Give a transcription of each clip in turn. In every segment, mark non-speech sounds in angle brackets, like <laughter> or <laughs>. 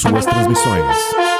suas transmissões.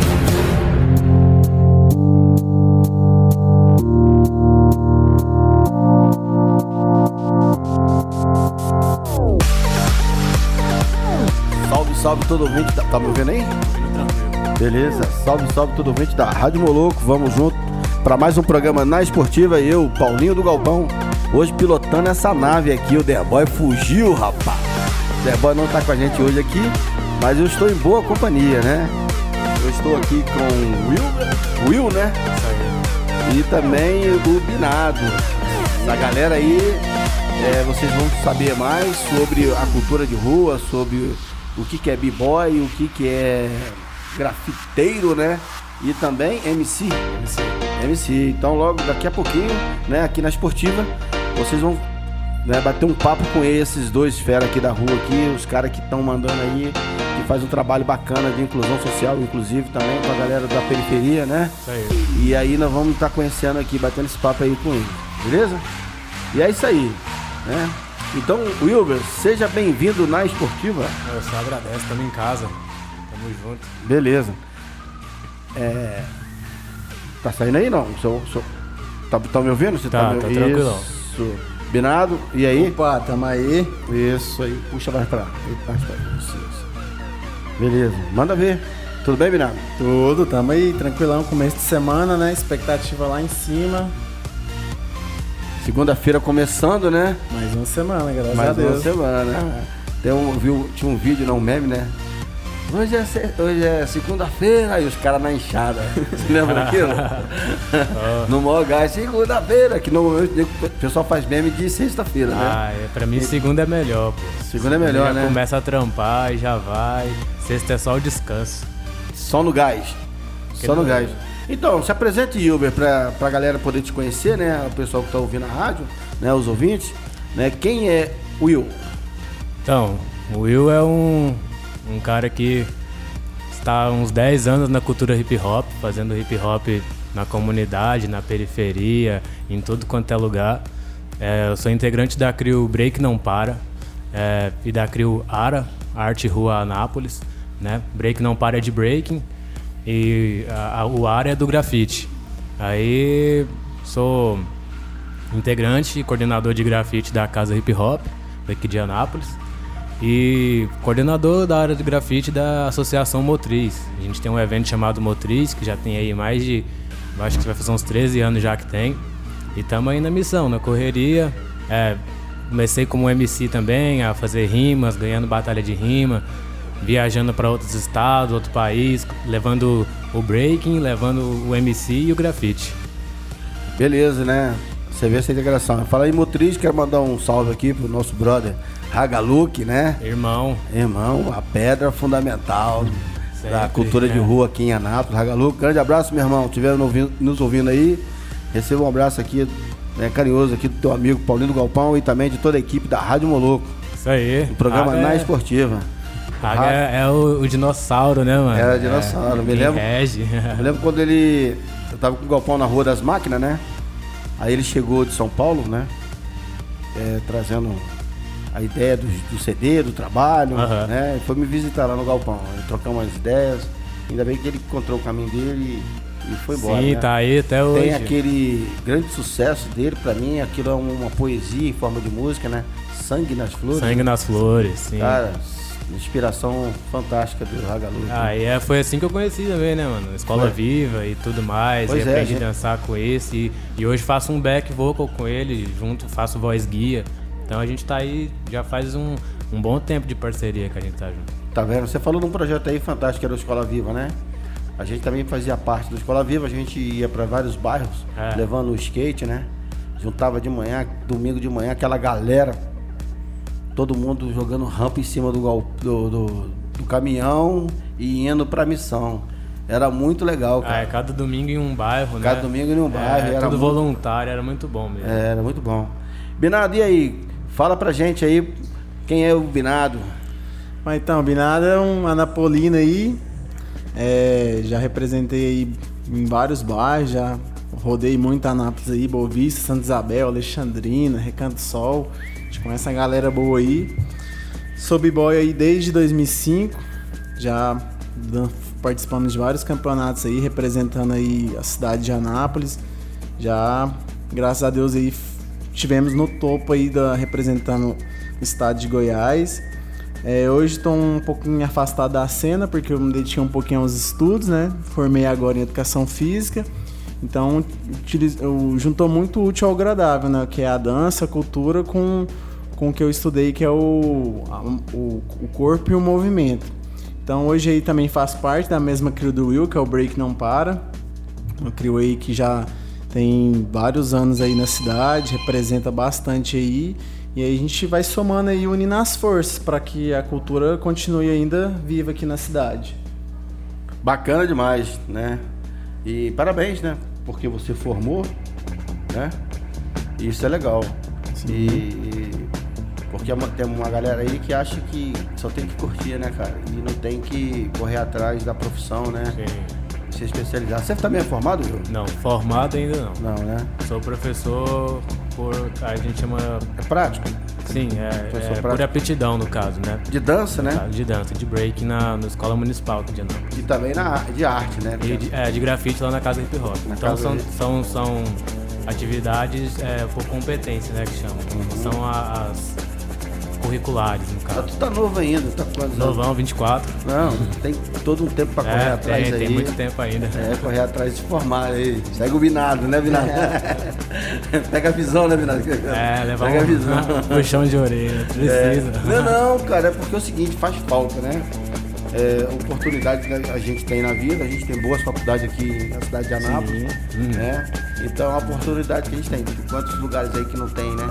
Salve, todo ouvinte. da- Tá me ouvindo aí? Beleza. Salve, salve todo ouvinte da Rádio Moloco. Vamos junto para mais um programa na Esportiva. E eu, Paulinho do Galpão, hoje pilotando essa nave aqui. O Derboy fugiu, rapaz. O Derboy não tá com a gente hoje aqui, mas eu estou em boa companhia, né? Eu estou aqui com o Will, Will, né? E também o Binado. Essa galera aí, é, vocês vão saber mais sobre a cultura de rua, sobre o que, que é b-boy, o que, que é grafiteiro, né? E também MC. MC. Então logo daqui a pouquinho, né, aqui na esportiva, vocês vão né, bater um papo com esses dois fera aqui da rua aqui, os caras que estão mandando aí, que faz um trabalho bacana de inclusão social, inclusive também com a galera da periferia, né? Isso aí. E aí nós vamos estar conhecendo aqui, batendo esse papo aí com ele, beleza? E é isso aí, né? Então, Wilber, seja bem-vindo na esportiva. Eu só agradeço, estamos em casa. Tamo junto. Beleza. É. Tá saindo aí não? Seu, seu... Tá, tá me ouvindo? Você Tá, me tá tranquilão. Isso. Binado, e aí? Opa, tamo aí. Isso aí. Puxa mais pra lá. Mais pra lá. Isso, isso. Beleza. Manda ver. Tudo bem, Binado? Tudo, tamo aí, tranquilão, começo de semana, né? Expectativa lá em cima. Segunda-feira começando, né? Mais uma semana, graças a Mais uma Deus. semana, né? Tem um, viu, tinha um vídeo, não, um meme, né? Hoje é, hoje é segunda-feira, aí os caras na enxada. <laughs> Você lembra daquilo? <laughs> no maior gás, segunda-feira, que normalmente o pessoal faz meme de sexta-feira, né? Ah, é, pra mim segunda é melhor, pô. Segunda é melhor, né? começa a trampar e já vai. Sexta é só o descanso. Só no gás. Só no gás. Então, se apresente, Hilber, pra, pra galera poder te conhecer, né? O pessoal que tá ouvindo a rádio, né? Os ouvintes, né? Quem é o Will? Então, o Will é um, um cara que está há uns 10 anos na cultura hip hop, fazendo hip hop na comunidade, na periferia, em tudo quanto é lugar. É, eu sou integrante da CRIO Break Não Para é, e da CRIO ARA, Arte Rua Anápolis. Né? Break Não Para é de breaking e a- a- o ARA é do grafite. Aí sou integrante e coordenador de grafite da Casa Hip Hop, daqui de Anápolis, e coordenador da área de grafite da Associação Motriz. A gente tem um evento chamado Motriz, que já tem aí mais de, acho que vai fazer uns 13 anos já que tem, e estamos aí na missão, na correria. É, comecei como MC também, a fazer rimas, ganhando batalha de rima, viajando para outros estados, outro país, levando o breaking, levando o MC e o grafite. Beleza, né? Você vê essa integração. Fala aí, motriz, quero mandar um salve aqui pro nosso brother Hagaluk, né? Irmão, Irmão, a pedra fundamental da Sempre, cultura de né? rua aqui em Anápolis. Hagaluk, grande abraço, meu irmão. Estiver nos ouvindo aí, receba um abraço aqui, né, carinhoso aqui do teu amigo Paulinho do Galpão e também de toda a equipe da Rádio Moloco. isso aí. O programa Na é- Esportiva. Raga é, é o, o dinossauro, né, mano? É, o dinossauro, me quem lembro. Rege. <laughs> Eu lembro quando ele. Eu tava com o Galpão na Rua das Máquinas, né? Aí ele chegou de São Paulo, né? É, trazendo a ideia do, do CD, do trabalho, Aham. né? E foi me visitar lá no Galpão. Trocamos umas ideias. Ainda bem que ele encontrou o caminho dele e, e foi embora. Sim, né? tá aí até hoje. Tem aquele grande sucesso dele, pra mim, aquilo é uma poesia em forma de música, né? Sangue nas flores. Sangue nas flores, sim. Cara, inspiração fantástica do Hagalu. Ah, e é, foi assim que eu conheci também, né, mano? Escola Foi. Viva e tudo mais. Pois e é, aprendi gente. a dançar com esse. E, e hoje faço um back vocal com ele, junto, faço voz guia. Então a gente tá aí, já faz um, um bom tempo de parceria que a gente tá junto. Tá vendo? Você falou de um projeto aí fantástico que era o Escola Viva, né? A gente também fazia parte do Escola Viva, a gente ia para vários bairros É. levando o skate, né? Juntava de manhã, domingo de manhã, aquela galera, todo mundo jogando rampa em cima do, do, do- do caminhão e indo pra missão. Era muito legal, É, cara. cada domingo em um bairro, né? Cada domingo em um bairro, É, era tudo muito- voluntário, era muito bom mesmo. É, era muito bom. Binado, e aí? Fala pra gente aí quem é o Binado. Mas então, o Binado é um anapolino aí. É, já representei aí em vários bairros, já rodei muito Anápolis aí, Boa Vista, Santa Isabel, Alexandrina, Recanto Sol. Gente conhece a galera boa aí. Sou b-boy aí desde 2005, já participando de vários campeonatos aí, representando aí a cidade de Anápolis. Já, graças a Deus aí, tivemos no topo aí da representando o estado de Goiás. É, hoje estou um pouquinho afastado da cena porque eu me dediquei um pouquinho aos estudos, né? Formei agora em educação física. Então, juntou muito útil ao agradável, né? Que é a dança, a cultura com, com o que eu estudei, que é o, o, o corpo e o movimento. Então, hoje aí também faço parte da mesma crew do Will, que é o Break Não Para. Uma crew aí que já tem vários anos aí na cidade, representa bastante aí. E aí a gente vai somando aí, unindo as forças para que a cultura continue ainda viva aqui na cidade. Bacana demais, né? E parabéns, né? Porque você formou, né? Isso é legal. E, e- porque é tem uma galera aí que acha que só tem que curtir, né, cara? E não tem que correr atrás da profissão, né? Sim. Se especializar. Você também é formado, Will? Não, formado ainda não. Não, né? Sou professor por. A gente chama. É prático. Sim, é, é por aptidão no caso, né? De dança, né? De dança, de break na, na escola municipal de Anápolis. E também na, de arte, né? E de, é, de grafite lá na casa hip hop. Na então são, são, são atividades é, por competência, né? Que chamam. Uhum. São as curriculares, no Ah, caso. tu tá novo ainda, tá quantos anos? Novão, 24. Não, tem todo um tempo pra correr É, atrás tem, aí. tem muito tempo ainda. É, correr atrás de formar aí. Segue o Binado, né, Binado? <laughs> Pega a visão, né, Binado? É, levar Pega a visão. um puxão de orelha. Precisa. É. Não, não, cara, é porque é o seguinte, faz falta, né? É, oportunidade que a gente tem na vida, a gente tem boas faculdades aqui na cidade de Anápolis, né? Então a oportunidade que a gente tem, quantos lugares aí que não tem, né?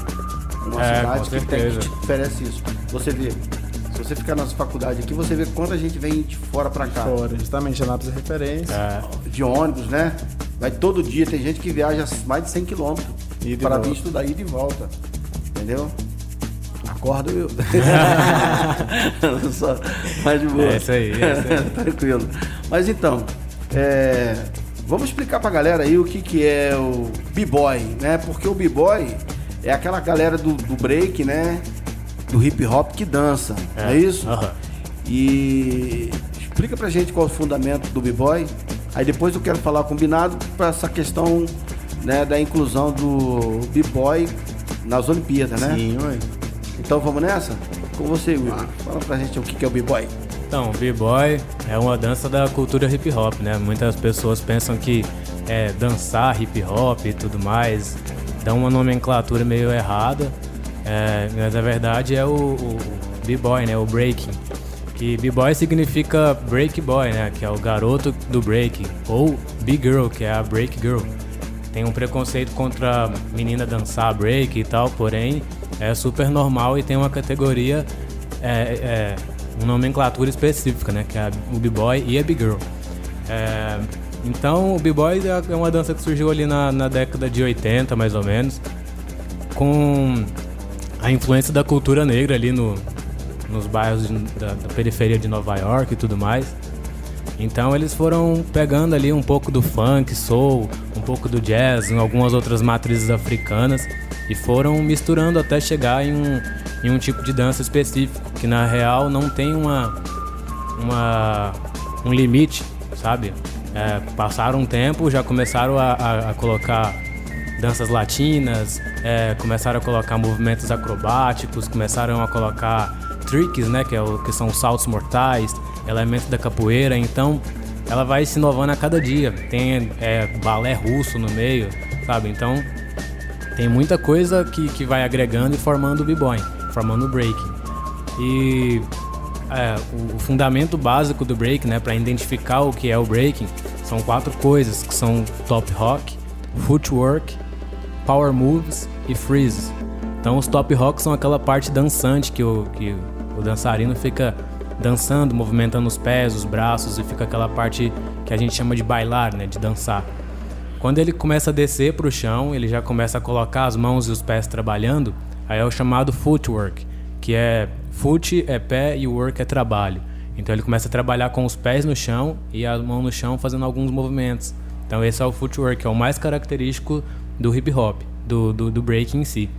Uma É, cidade que, tem, que te oferece isso. Você vê, se você ficar nas faculdades aqui, você vê quanta gente vem de fora pra cá. Fora, justamente, Anápolis é referência. É, De ônibus, né? Vai todo dia, tem gente que viaja mais de 100 quilômetros para vir estudar ida e volta. Entendeu? Acorda, eu. <laughs> Só mais de boa. É isso aí, é isso aí. <laughs> Tranquilo. Mas então, é, vamos explicar pra galera aí o que, que é o B-Boy, né? Porque o B-Boy é aquela galera do, do break, né? Do hip hop que dança, não é isso? E explica pra gente qual é o fundamento do B-Boy. Aí depois eu quero falar combinado para essa questão né, da inclusão do B-Boy nas Olimpíadas, né? Sim, ué. Então vamos nessa? Com você, Will. Fala pra gente o que que é o B-Boy. Então, b-boy é uma dança da cultura hip hop, né? Muitas pessoas pensam que é dançar hip hop e tudo mais, dá uma nomenclatura meio errada, é, mas na verdade é o, o b-boy, né? O breaking. Que b-boy significa break boy, né? Que é o garoto do break, ou b-girl, que é a break girl. Tem um preconceito contra a menina dançar break e tal, porém é super normal e tem uma categoria, é, é, uma nomenclatura específica, né? Que é o b-boy e a b-girl. É, então o b-boy é uma dança que surgiu ali na, na década de 80, mais ou menos, com a influência da cultura negra ali no, nos bairros de- da, da periferia de Nova York e tudo mais. Então eles foram pegando ali um pouco do funk, soul, um pouco do jazz, em algumas outras matrizes africanas e foram misturando até chegar em um, em um tipo de dança específico, que na real não tem uma, uma um limite, sabe? É, passaram um tempo, já começaram a, a- a colocar danças latinas, é, começaram a colocar movimentos acrobáticos, começaram a colocar tricks, né, que, é o, que são os saltos mortais, elementos da capoeira. Então, ela vai se inovando a cada dia. Tem é, balé russo no meio, sabe? Então, tem muita coisa que, que vai agregando e formando o b-boy, formando o breaking. E é, o, fundamento básico do break, né, para identificar o que é o breaking, são quatro coisas, que são top rock, footwork, power moves e freeze. Então os top rock são aquela parte dançante que o, que o dançarino fica dançando, movimentando os pés, os braços e fica aquela parte que a gente chama de bailar, né, de dançar. Quando ele começa a descer para o chão, ele já começa a colocar as mãos e os pés trabalhando, aí é o chamado footwork, que é foot é pé e work é trabalho. Então ele começa a trabalhar com os pés no chão e a mão no chão fazendo alguns movimentos. Então esse é o footwork, é o mais característico do hip hop, do, do, do break em si.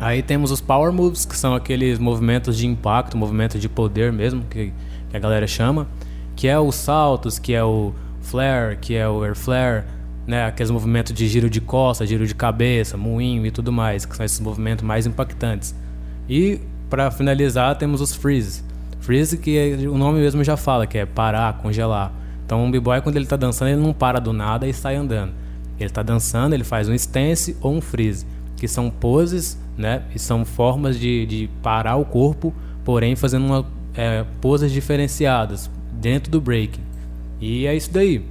Aí temos os power moves, que são aqueles movimentos de impacto, movimentos de poder mesmo, que, que a galera chama, que é os saltos, que é o flare, que é o air flare, né, aqueles movimentos de giro de costa, giro de cabeça, moinho e tudo mais, que são esses movimentos mais impactantes. E para finalizar, temos os freeze. Freeze que é, o nome mesmo já fala, que é parar, congelar. Então um b-boy quando ele está dançando, ele não para do nada e sai andando. Ele está dançando, ele faz um stance ou um freeze, que são poses, né, e são formas de, de parar o corpo, porém fazendo uma, é, poses diferenciadas dentro do breaking. E é isso daí.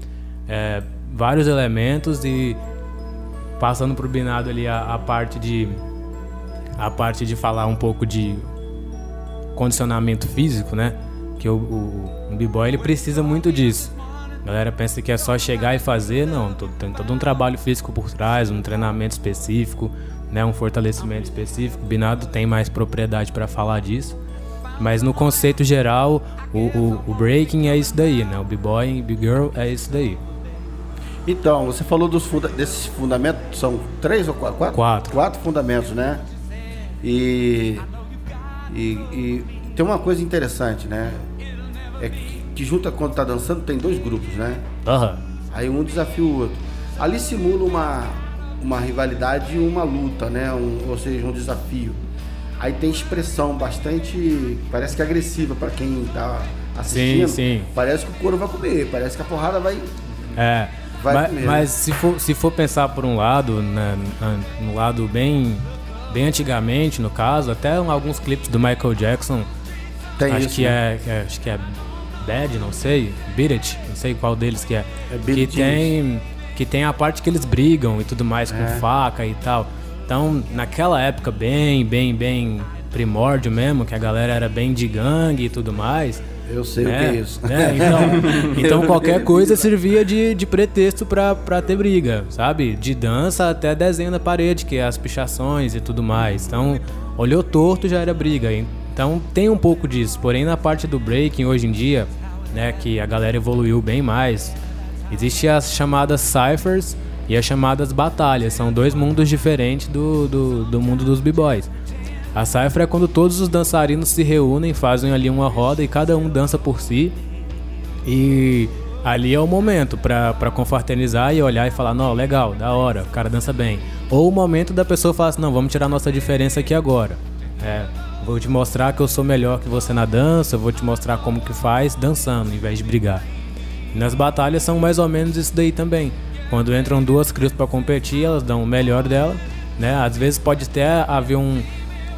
É, vários elementos e passando pro binado ali a, a parte de a parte de falar um pouco de condicionamento físico, né? Que o, o, o b-boy ele precisa muito disso. A galera pensa que é só chegar e fazer, não. Tem todo um trabalho físico por trás, um treinamento específico, né? Um fortalecimento específico. O Binado tem mais propriedade para falar disso. Mas no conceito geral, o, o, o breaking é isso daí, né? O b-boy e b-girl é isso daí. Então, você falou dos funda desses fundamentos, são três ou quatro? Quatro. Quatro fundamentos, né? E, e, e tem uma coisa interessante, né? É que, que junta quando tá dançando tem dois grupos, né? Uhum. Aí um desafia o outro. Ali simula uma, uma rivalidade e uma luta, né? Um, ou seja, um desafio. Aí tem expressão bastante, parece que agressiva para quem tá assistindo. Sim, sim. Parece que o couro vai comer, parece que a porrada vai. É. Vai mas, mas se, for, se for pensar por um lado, né, no lado bem, bem antigamente, no caso, até alguns clipes do Michael Jackson, Tem acho isso, que né? é, é- acho que é Bad, não sei, Beat It, não sei qual deles que é, É que tem que tem a parte que eles brigam e tudo mais com É. faca e tal. Então, naquela época bem, bem, bem primórdio mesmo, que a galera era bem de gangue e tudo mais, Eu sei o que é isso. né? Então, <laughs> então qualquer coisa servia de, de pretexto pra ter briga, sabe? De dança até desenho na parede, que é as pichações e tudo mais. Então, olhou torto já era briga. Então tem um pouco disso. Porém, na parte do breaking hoje em dia, né, que a galera evoluiu bem mais, existe as chamadas ciphers e as chamadas batalhas. São dois mundos diferentes do, do, do mundo dos b-boys. A cifra é quando todos os dançarinos se reúnem, fazem ali uma roda e cada um dança por si. E ali é o momento pra confraternizar e olhar e falar: não, legal, da hora, o cara dança bem. Ou o momento da pessoa falar assim: não, vamos tirar nossa diferença aqui agora. É, vou te mostrar que eu sou melhor que você na dança, vou te mostrar como que faz dançando, em vez de brigar. E nas batalhas são mais ou menos isso daí também. Quando entram duas crios pra competir, elas dão o melhor dela, né? Às vezes pode até haver um,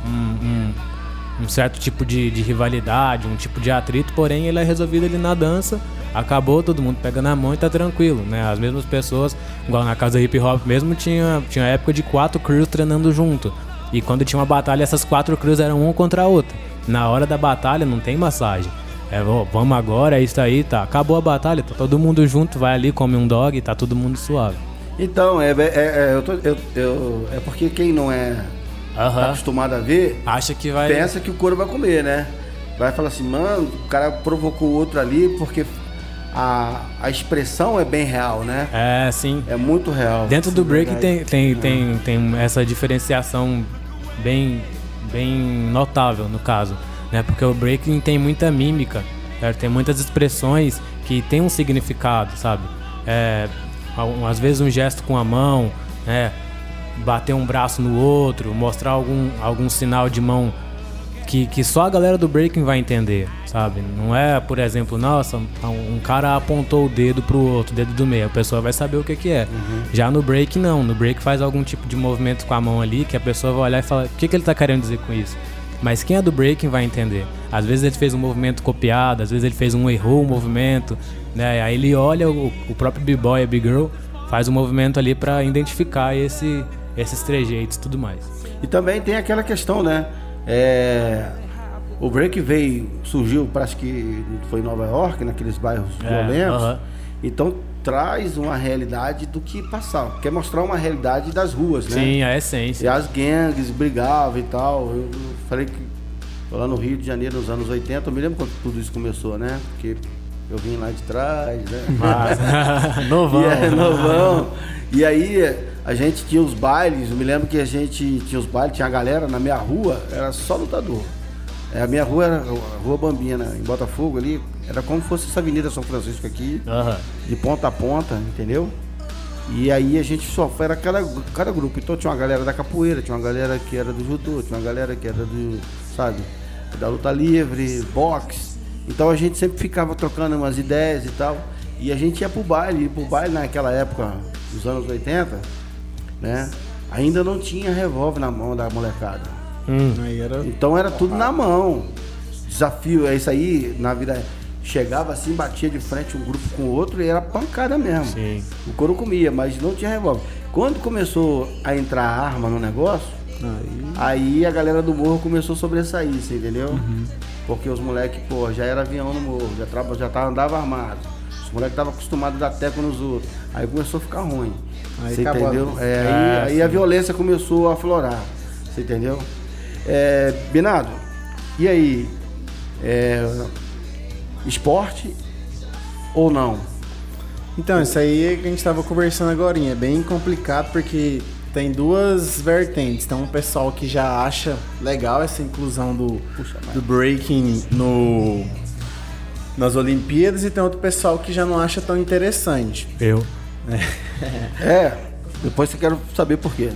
um, um- um certo tipo de, de rivalidade, um tipo de atrito, porém ele é resolvido ali na dança. Acabou, todo mundo pega na mão e tá tranquilo, né? As mesmas pessoas, igual na casa hip hop mesmo, tinha, tinha época de quatro crews treinando junto. E quando tinha uma batalha, essas quatro crews eram uma contra a outra. Na hora da batalha não tem massagem. É, ó, vamos agora, é isso aí, tá. Acabou a batalha, tá todo mundo junto, vai ali, come um dog tá todo mundo suave. Então, é, é, é, eu tô- eu- eu- é porque quem não é tá Aham. acostumado a ver, Acha que vai. pensa que o couro vai comer, né? Vai falar assim, mano, o cara provocou o outro ali porque a, a expressão é bem real, né? É, sim. É muito real. Dentro do break verdade. tem, tem, tem, tem essa diferenciação bem, bem notável no caso, né? Porque o breaking tem muita mímica, certo? tem muitas expressões que tem um significado, sabe? É, às vezes um gesto com a mão, né? Bater um braço no outro, mostrar algum, algum sinal de mão que, que só a galera do breaking vai entender, sabe? Não é, por exemplo, nossa, um cara apontou o dedo pro outro, o dedo do meio, a pessoa vai saber o que que é. Já no break não, no break faz algum tipo de movimento com a mão ali que a pessoa vai olhar e falar, o que que ele tá querendo dizer com isso? Mas quem é do breaking vai entender. Às vezes ele fez um movimento copiado, às vezes ele fez um errou um movimento, né? Aí ele olha o, o próprio b-boy, a b-girl, faz um movimento ali para identificar esse, esses trejeitos e tudo mais. E também tem aquela questão, né? É, o break veio, surgiu, parece que foi em Nova York, naqueles bairros É, violentos. aham. Então traz uma realidade do que passava. Quer mostrar uma realidade das ruas, né? Sim, a E essência. as gangues brigavam e tal. Eu eu falei que lá no Rio de Janeiro, nos anos 80, eu me lembro quando tudo isso começou, né? Porque eu vim lá de trás, né? Mas, <laughs> novão. E é, novão. <laughs> E aí a gente tinha os bailes, eu me lembro que a gente tinha os bailes, tinha a galera na minha rua, era só lutador. É, a minha rua era a Rua Bambina, em Botafogo ali, era como se fosse essa Avenida São Francisco aqui, Aham. de ponta a ponta, entendeu? E aí a gente só era cada, cada grupo. Então tinha uma galera da capoeira, tinha uma galera que era do judô, tinha uma galera que era do, sabe, da luta livre, boxe. Então a gente sempre ficava trocando umas ideias e tal. E a gente ia pro baile, e pro baile naquela época, dos anos 80, né? Ainda não tinha revólver na mão da molecada. Hum. Aí era. Então era tudo na mão. Desafio, é isso aí, na vida. Chegava assim, batia de frente um grupo com o outro e era pancada mesmo. Sim. O couro comia, mas não tinha revólver. Quando começou a entrar arma no negócio, Aí. aí a galera do morro começou a sobressair, você entendeu? Porque os moleques, pô, já era avião no morro, já, já tava, andava armado. Os moleques estavam acostumados a dar teco nos outros. Aí começou a ficar ruim. Aí você acabou. entendeu? É, É, aí, aí a violência começou a aflorar. Você entendeu? É, Binado, e aí? É, esporte ou não? Então, isso aí é que a gente tava conversando agora. É bem complicado porque tem duas vertentes. Tem um pessoal que já acha legal essa inclusão do, Puxa, do breaking no, nas Olimpíadas e tem outro pessoal que já não acha tão interessante. Eu. É, depois eu quero saber por quê.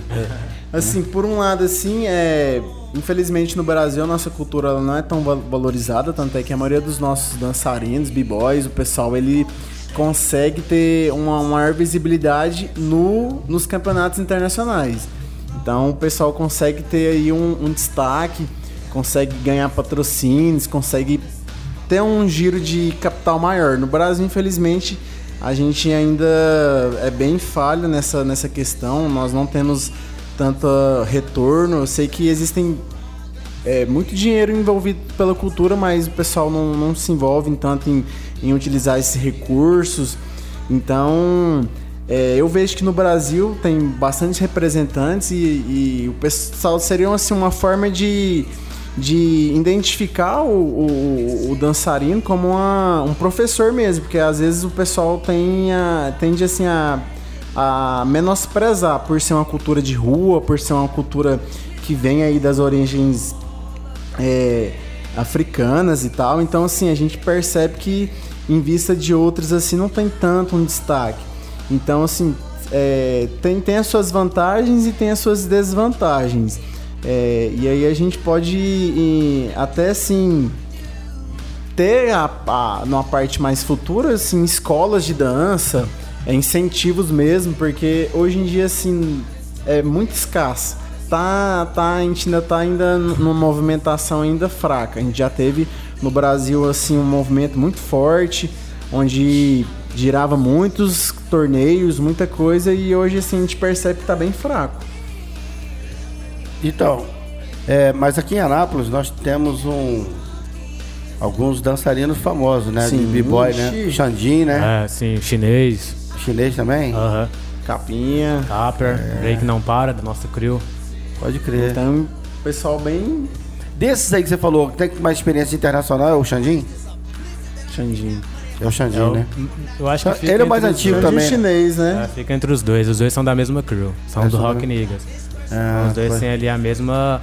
Assim, por um lado, assim, é. Infelizmente no Brasil a nossa cultura não é tão val- valorizada, tanto é que a maioria dos nossos dançarinos, b-boys, o pessoal, ele consegue ter uma maior visibilidade no, nos campeonatos internacionais. Então o pessoal consegue ter aí um, um destaque, consegue ganhar patrocínios, consegue ter um giro de capital maior. No Brasil, infelizmente, a gente ainda é bem falho nessa, nessa questão. Nós não temos tanto retorno. Eu sei que existem é, muito dinheiro envolvido pela cultura, mas o pessoal não, não se envolve tanto em, em utilizar esses recursos. Então, é, eu vejo que no Brasil tem bastantes representantes e, e o pessoal seria assim, uma forma de, de identificar o, o- o dançarino como uma- um professor mesmo, porque às vezes o pessoal tem a- tende assim a, a menosprezar por ser uma cultura de rua, por ser uma cultura que vem aí das origens é, africanas e tal. Então, assim, a gente percebe que em vista de outros, assim, não tem tanto um destaque. Então, assim, é, tem, tem as suas vantagens e tem as suas desvantagens. É, e aí a gente pode e, até, assim, ter a, a, numa parte mais futura, assim, escolas de dança, é, incentivos mesmo, porque hoje em dia, assim, é muito escasso. Tá, tá, a gente ainda tá ainda numa movimentação ainda fraca. A gente já teve no Brasil, assim, um movimento muito forte, onde girava muitos torneios, muita coisa, e hoje, assim, a gente percebe que tá bem fraco. Então, é, mas aqui em Anápolis nós temos um alguns dançarinos famosos, né? Sim. De b-boy, né? Xandin, né? É, sim, chinês. Chinês também? Aham. Capinha. Capper, É. Break Não Para, da nossa crew. Pode crer. Então, pessoal bem Desses aí que você falou, que tem mais experiência internacional é o Xandin? Xandinho. É o Xandin, É o- né? Eu acho que fica Ele é o mais antigo dois. também. Xandinho chinês, né? É, fica entre os dois. Os dois são da mesma crew. São É, do Rock Niggas. Ah, os dois foi. têm ali a mesma.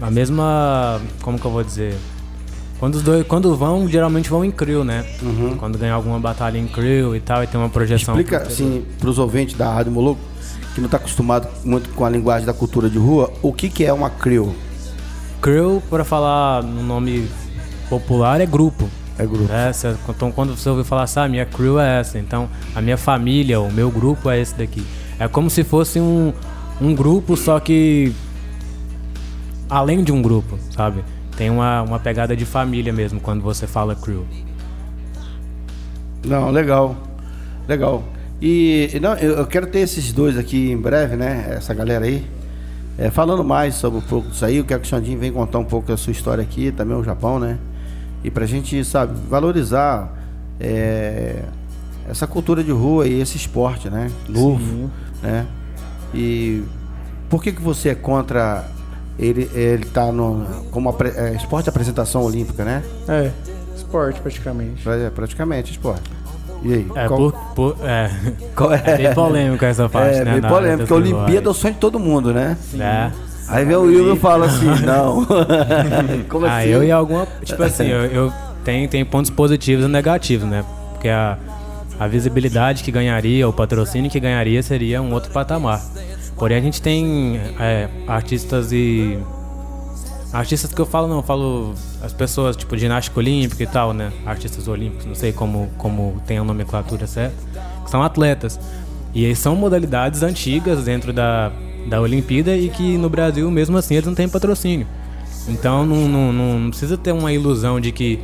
A mesma. Como que eu vou dizer? Quando os dois. Quando vão, geralmente vão em crew, né? Quando ganham alguma batalha em crew e tal, e tem uma projeção. Uhum. Explica pro assim pros ouvintes da Rádio Moloco, que não tá acostumado muito com a linguagem da cultura de rua, o que que é uma crew? Crew, para falar no nome popular, é grupo. É grupo. É, cê- então quando você ouvir falar assim, ah, minha crew é essa, então a minha família, o meu grupo é esse daqui. É como se fosse um, um grupo, só que além de um grupo, sabe? tem uma, uma pegada de família mesmo quando você fala crew. Não, legal. Legal. E não, eu quero ter esses dois aqui em breve, né? Essa galera aí. É, falando mais sobre um pouco disso aí, eu quero que o Xandinho venha contar um pouco da sua história aqui, também o Japão, né? E pra gente, sabe, valorizar é, essa cultura de rua e esse esporte, né? Novo, né? E por que que você é contra ele ele tá no como apre- é, esporte de apresentação olímpica, né? É, esporte praticamente. Pra- é, praticamente esporte. E aí? É, qual- por, por- é, qual é bem <laughs> polêmico essa parte, É, né? bem na- polêmico, porque a Olimpíada é o sonho de todo mundo, né? É. Aí vem o Will e fala assim, <laughs> não. <laughs> Como Ah, assim? eu e alguma. Tipo assim, eu, eu tenho, tem pontos positivos e negativos, né? Porque a, a visibilidade que ganharia, o patrocínio que ganharia seria um outro patamar. Porém, a gente tem é, artistas e. Artistas que eu falo, não, eu falo as pessoas, tipo, ginástica olímpica e tal, né? Artistas olímpicos, não sei como, como tem a nomenclatura certa, que são atletas. E aí são modalidades antigas dentro da, da Olimpíada e que no Brasil, mesmo assim, eles não têm patrocínio. Então não, não, não- não precisa ter uma ilusão de que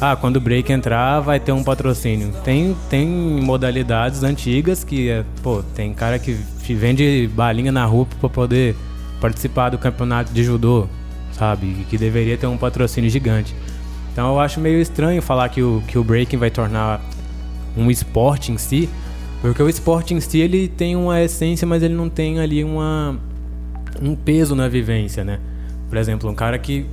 ah, quando o break entrar vai ter um patrocínio. Tem, tem modalidades antigas que, é, pô, tem cara que vende balinha na rua pra poder participar do campeonato de judô, sabe? Que deveria ter um patrocínio gigante. Então eu acho meio estranho falar que o, que o breaking vai tornar um esporte em si, porque o esporte em si ele tem uma essência, mas ele não tem ali uma um peso na vivência, né? Por exemplo, um cara que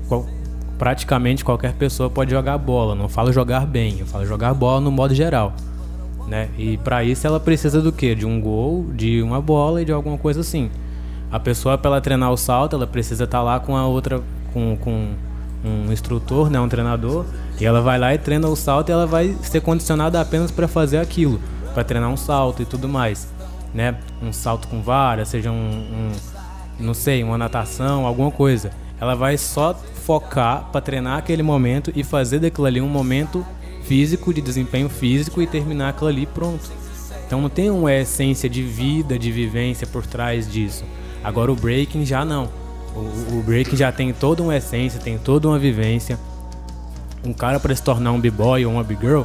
praticamente qualquer pessoa pode jogar bola, não falo jogar bem, eu falo jogar bola no modo geral, né? E pra isso ela precisa do quê? De um gol, de uma bola e de alguma coisa assim. A pessoa para ela treinar o salto, ela precisa estar lá com a outra com, com um instrutor, né, um treinador, e ela vai lá e treina o salto e ela vai ser condicionada apenas para fazer aquilo, para treinar um salto e tudo mais, né? Um salto com vara, seja um, um não sei, uma natação, alguma coisa. Ela vai só focar para treinar aquele momento e fazer daquilo ali um momento físico, de desempenho físico e terminar aquilo ali pronto. Então não tem uma essência de vida, de vivência por trás disso. Agora o breaking já não. O, o breaking já tem toda uma essência, tem toda uma vivência. Um cara para se tornar um b-boy ou uma b-girl,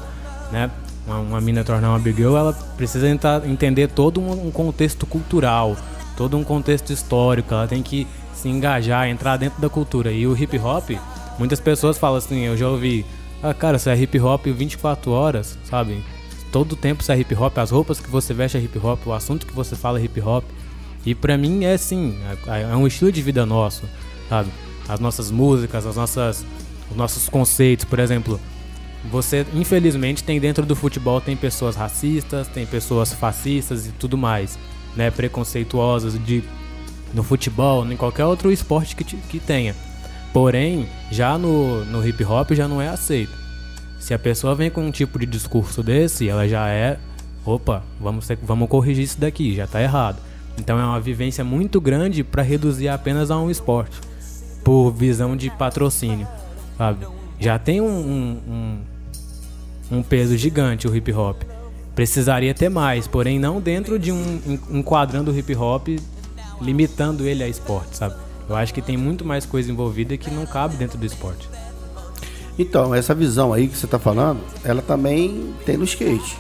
né? Uma, uma mina tornar uma b-girl, ela precisa entender todo um, um contexto cultural, todo um contexto histórico. Ela tem que se engajar, entrar dentro da cultura. E o hip hop, muitas pessoas falam assim, eu já ouvi, ah, cara, você é hip hop 24 horas, sabe? Todo tempo você é hip hop, as roupas que você veste é hip hop, o assunto que você fala é hip hop. E pra mim é sim, é é um estilo de vida nosso, sabe? As nossas músicas, as nossas, os nossos conceitos, por exemplo. Você, infelizmente, tem dentro do futebol tem pessoas racistas, tem pessoas fascistas e tudo mais, né? Preconceituosas de no futebol, em qualquer outro esporte que, te- que tenha. Porém, já no, no hip hop já não é aceito. Se a pessoa vem com um tipo de discurso desse, ela já é, opa, vamos, vamos corrigir isso daqui, já tá errado. Então é uma vivência muito grande para reduzir apenas a um esporte, por visão de patrocínio, sabe? Já tem um, um, um, um peso gigante o hip hop. Precisaria ter mais, porém não dentro de um en- enquadrando o hip hop, limitando ele a esporte, sabe? Eu acho que tem muito mais coisa envolvida que não cabe dentro do esporte. Então, essa visão aí que você tá falando, ela também tem no skate.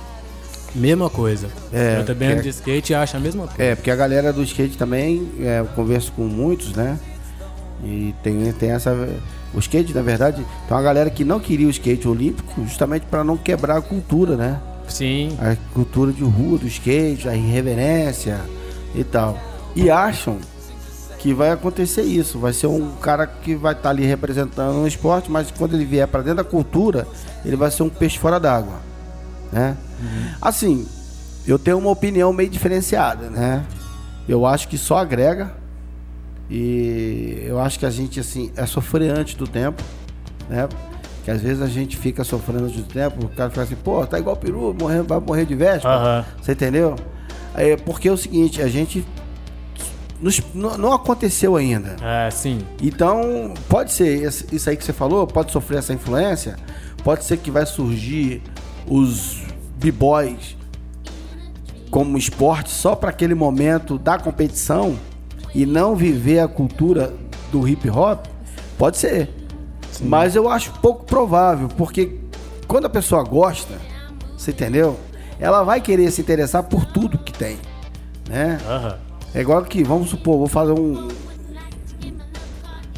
Mesma coisa. É, eu também ando é- de skate e acho a mesma coisa. É, porque a galera do skate também, é, eu converso com muitos, né? E tem, tem essa. O skate, na verdade, tem uma galera que não queria o skate olímpico justamente para não quebrar a cultura, né? Sim, A cultura de rua do skate, a irreverência e tal. E acham que vai acontecer isso. Vai ser um cara que vai estar ali representando um esporte, mas quando ele vier para dentro da cultura, ele vai ser um peixe fora d'água, né? Assim, eu tenho uma opinião meio diferenciada, né? Eu acho que só agrega e eu acho que a gente assim é sofreante do tempo, né? Que às vezes a gente fica sofrendo do tempo, o cara fica assim, pô, tá igual peru, morrer, vai morrer de véspera. Aham. Você entendeu? É, porque é o seguinte, a gente nos- não, aconteceu ainda. é, sim. Então, pode ser isso aí que você falou, pode sofrer essa influência, pode ser que vai surgir os b-boys como esporte só para aquele momento da competição e não viver a cultura do hip hop, pode ser. Mas eu acho pouco provável, porque quando a pessoa gosta, você entendeu? Ela vai querer se interessar por tudo que tem, né? Aham. É igual que, vamos supor, vou fazer um.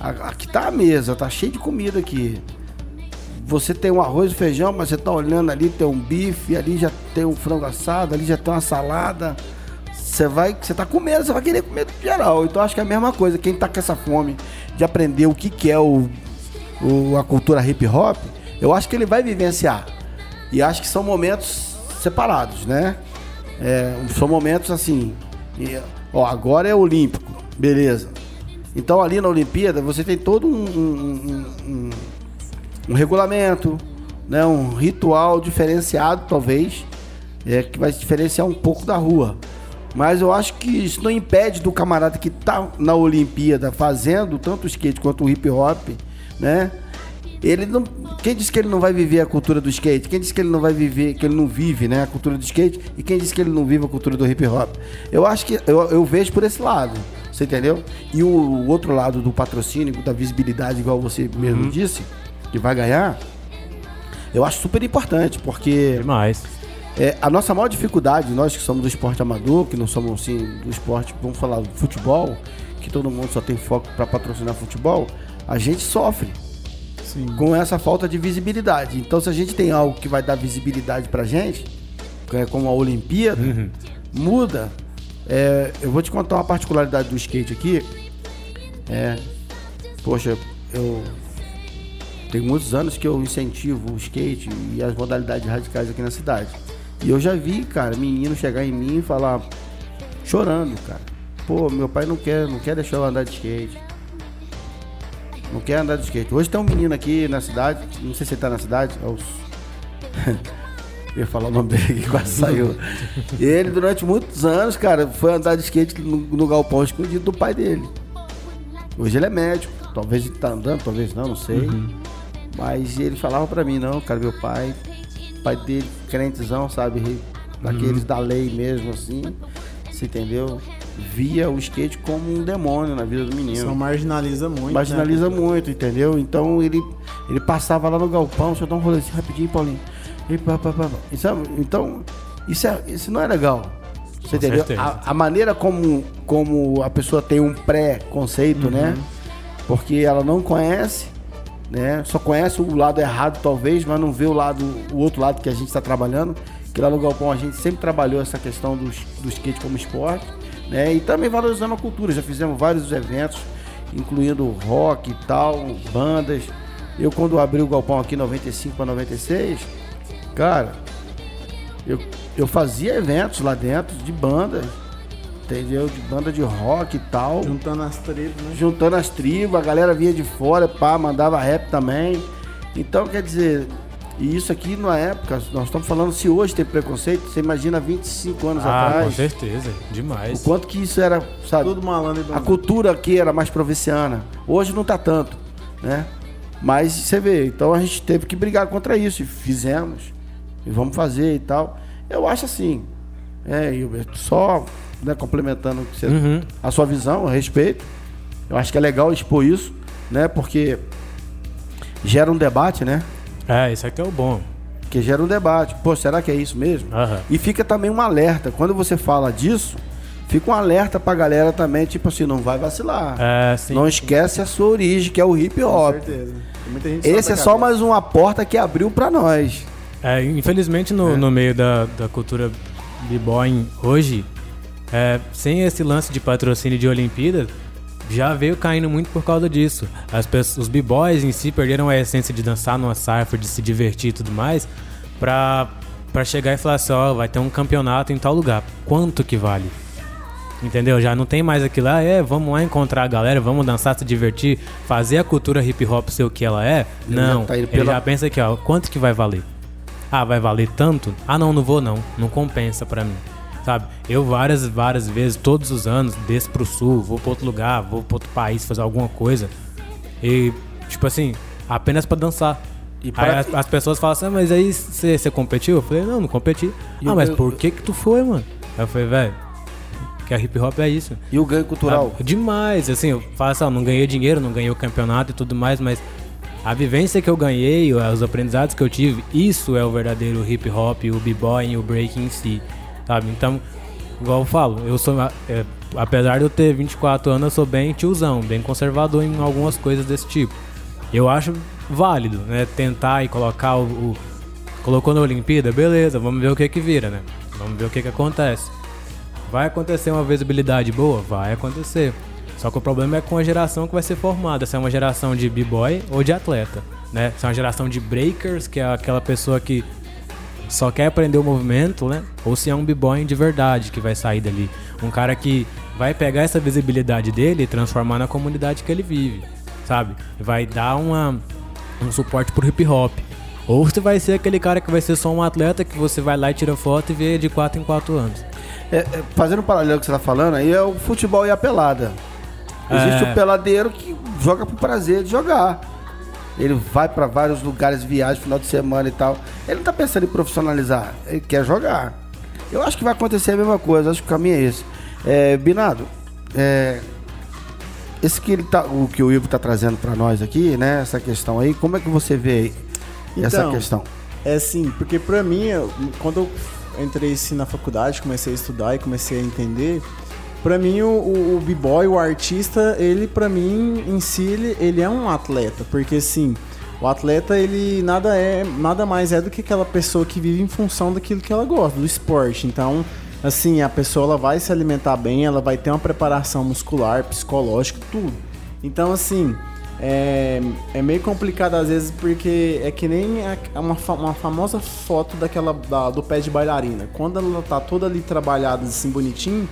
Aqui tá a mesa, tá cheio de comida aqui. Você tem um arroz e feijão, mas você tá olhando ali, tem um bife, ali já tem um frango assado, ali já tem uma salada. Você vai, você tá comendo, você vai querer comer geral. Então acho que é a mesma coisa. Quem tá com essa fome de aprender o que, que é o, o- a cultura hip hop, eu acho que ele vai vivenciar. E acho que são momentos separados, né? É, são momentos assim. e, ó, agora é olímpico, beleza. Então ali na Olimpíada você tem todo um, um- um- um- regulamento, né? um ritual diferenciado, talvez, é, que vai se diferenciar um pouco da rua. Mas eu acho que isso não impede do camarada que tá na Olimpíada fazendo tanto o skate quanto o hip hop, né? Ele não. Quem disse que ele não vai viver a cultura do skate? Quem disse que ele não vai viver, que ele não vive, né, a cultura do skate? E quem disse que ele não vive a cultura do hip hop? Eu acho que eu, eu vejo por esse lado, você entendeu? E o, o outro lado do patrocínio, da visibilidade, igual você mesmo disse, que vai ganhar, eu acho super importante, porque Demais. é, a nossa maior dificuldade, nós que somos do esporte amador, que não somos assim do esporte, vamos falar do futebol, que todo mundo só tem foco para patrocinar futebol, a gente sofre Sim. com essa falta de visibilidade. Então, se a gente tem algo que vai dar visibilidade pra gente, é como a Olimpíada, muda. É, eu vou te contar uma particularidade do skate aqui. É, poxa, eu tenho muitos anos que eu incentivo o skate e as modalidades radicais aqui na cidade. E eu já vi, cara, menino chegar em mim e falar, chorando, cara. Pô, meu pai não quer, não quer deixar eu andar de skate. Não quer andar de skate. Hoje tem um menino aqui na cidade, não sei se ele tá na cidade, é os... <laughs> Eu ia falar o nome dele que quase saiu. Ele, durante muitos anos, cara, foi andar de skate no, no galpão escondido do pai dele. Hoje ele é médico. Talvez ele tá andando, talvez não, não sei. Mas ele falava pra mim, não, cara, meu pai, pai dele, crentezão, sabe? Daqueles da lei mesmo, assim. Você entendeu? Via o skate como um demônio na vida do menino Só marginaliza muito. marginaliza né? muito, entendeu? Então ele, ele passava lá no galpão, deixa eu dar um rolezinho rapidinho, Paulinho. E pá, pá, pá? Então, isso, é, isso não é legal. Você Com entendeu? A, a maneira como, como a pessoa tem um pré-conceito, né? Porque ela não conhece, né? Só conhece o lado errado, talvez, mas não vê o lado, o outro lado que a gente está trabalhando. Que lá no Galpão a gente sempre trabalhou essa questão do, do skate como esporte, né? E também valorizando a cultura. Já fizemos vários eventos, incluindo rock e tal, bandas. Eu quando abri o Galpão aqui em 95 para 96, cara, eu, eu fazia eventos lá dentro de bandas, entendeu? De banda de rock e tal Juntando as tribos, né? juntando as tribos, a galera vinha de fora, pá, mandava rap também. Então, quer dizer, e isso aqui na época, nós estamos falando se hoje tem preconceito, você imagina 25 anos Ah, com atrás, certeza. o Demais. quanto que isso era, sabe? Tudo malandro e A cultura aqui era mais provinciana. Hoje não tá tanto, né? Mas você vê, então a gente teve que brigar contra isso e fizemos. E vamos fazer e tal. Eu acho assim, é, Hilbert, só né, complementando o você- Uhum. a sua visão, a respeito. Eu acho que é legal expor isso, né? Porque gera um debate, né? É, isso aqui é o bom. Que gera um debate. Pô, será que é isso mesmo? Aham. E fica também um alerta. Quando você fala disso, fica um alerta pra galera também, tipo assim, não vai vacilar. É, sim. Não esquece a sua origem, que é o hip Com hop. certeza. Muita gente Esse é só mais uma porta que abriu pra nós. É, infelizmente, no, no meio da, da cultura b-boy hoje, é, sem esse lance de patrocínio de Olimpíada, já veio caindo muito por causa disso. As pessoas, os b-boys em si perderam a essência de dançar numa cypher, de se divertir e tudo mais, pra, pra chegar e falar assim, ó, vai ter um campeonato em tal lugar. Quanto que vale? Entendeu? Já não tem mais aquilo lá, é, vamos lá encontrar a galera, vamos dançar, se divertir, fazer a cultura hip hop ser o que ela é. Ele não, já tá ele pela- já pensa aqui, ó, quanto que vai valer? Ah, vai valer tanto? Ah, não, não vou não. Não compensa pra mim. Sabe? Eu várias, várias vezes, todos os anos, desço pro sul, vou pra outro lugar, vou pra outro país fazer alguma coisa. E, tipo assim, apenas pra dançar. E as, as pessoas falam assim, ah, mas aí você competiu? Eu falei, não, não competi. E ah, mas por que que tu foi, mano? Aí eu falei, velho, que a hip hop é isso. E o ganho cultural? Sabe? Demais, assim, eu falo assim, ó, não ganhei dinheiro, não ganhei o campeonato e tudo mais, mas a vivência que eu ganhei, os aprendizados que eu tive, isso é o verdadeiro hip hop, o b-boy e o break em si, sabe? Então, igual eu falo, eu sou, é, apesar de eu ter 24 anos, eu sou bem tiozão, bem conservador em algumas coisas desse tipo. Eu acho válido, né? Tentar e colocar o, o colocou na Olimpíada, beleza, vamos ver o que que vira, né? Vamos ver o que que acontece. Vai acontecer uma visibilidade boa? Vai acontecer. Só que o problema é com a geração que vai ser formada. Se é uma geração de b-boy ou de atleta, né? Se é uma geração de breakers, que é aquela pessoa que só quer aprender o movimento, né? Ou se é um b-boy de verdade que vai sair dali. Um cara que vai pegar essa visibilidade dele e transformar na comunidade que ele vive, sabe? Vai dar uma, um suporte pro hip hop. Ou você vai ser aquele cara que vai ser só um atleta que você vai lá e tira foto e vê de 4 em 4 anos. É, é, fazendo um paralelo que você tá falando, aí é o futebol e a pelada. Existe é. o peladeiro que joga por prazer de jogar. Ele vai para vários lugares, viaja final de semana e tal. Ele não tá pensando em profissionalizar, ele quer jogar. Eu acho que vai acontecer a mesma coisa, acho que o caminho é esse. É, Binado, é, esse que ele tá, o que o Ivo tá trazendo para nós aqui, né? Essa questão aí, como é que você vê então, essa questão? É assim, porque para mim, quando eu entrei assim, na faculdade, comecei a estudar e comecei a entender, para mim o, o, o b-boy, o artista, ele para mim em si ele, ele é um atleta, porque assim, o atleta ele nada é, nada mais é do que aquela pessoa que vive em função daquilo que ela gosta, do esporte. Então, assim, a pessoa ela vai se alimentar bem, ela vai ter uma preparação muscular, psicológica, tudo. Então, assim, é, é meio complicado às vezes porque é que nem uma, uma famosa foto daquela da, do pé de bailarina. Quando ela tá toda ali trabalhada assim bonitinho,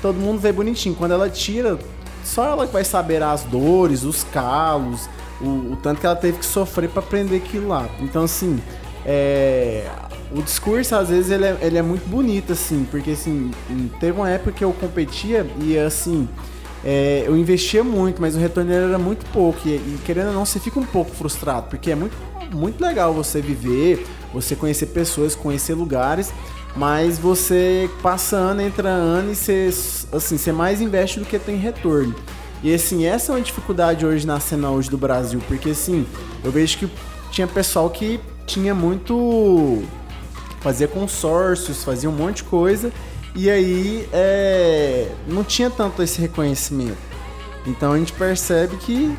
todo mundo vê bonitinho. Quando ela tira, só ela vai saber as dores, os calos, o, o tanto que ela teve que sofrer para aprender aquilo lá. Então assim, é, o discurso às vezes ele é, ele é muito bonito assim, porque assim, teve uma época que eu competia e assim, é, eu investia muito, mas o retorno era muito pouco. E, e, querendo ou não, você fica um pouco frustrado, porque é muito, muito legal você viver, você conhecer pessoas, conhecer lugares, mas você passa ano, entra ano e você, assim, você mais investe do que tem retorno. E assim, essa é uma dificuldade hoje na cena hoje do Brasil, porque assim, eu vejo que tinha pessoal que tinha muito. fazia consórcios, fazia um monte de coisa e aí é, não tinha tanto esse reconhecimento. Então a gente percebe que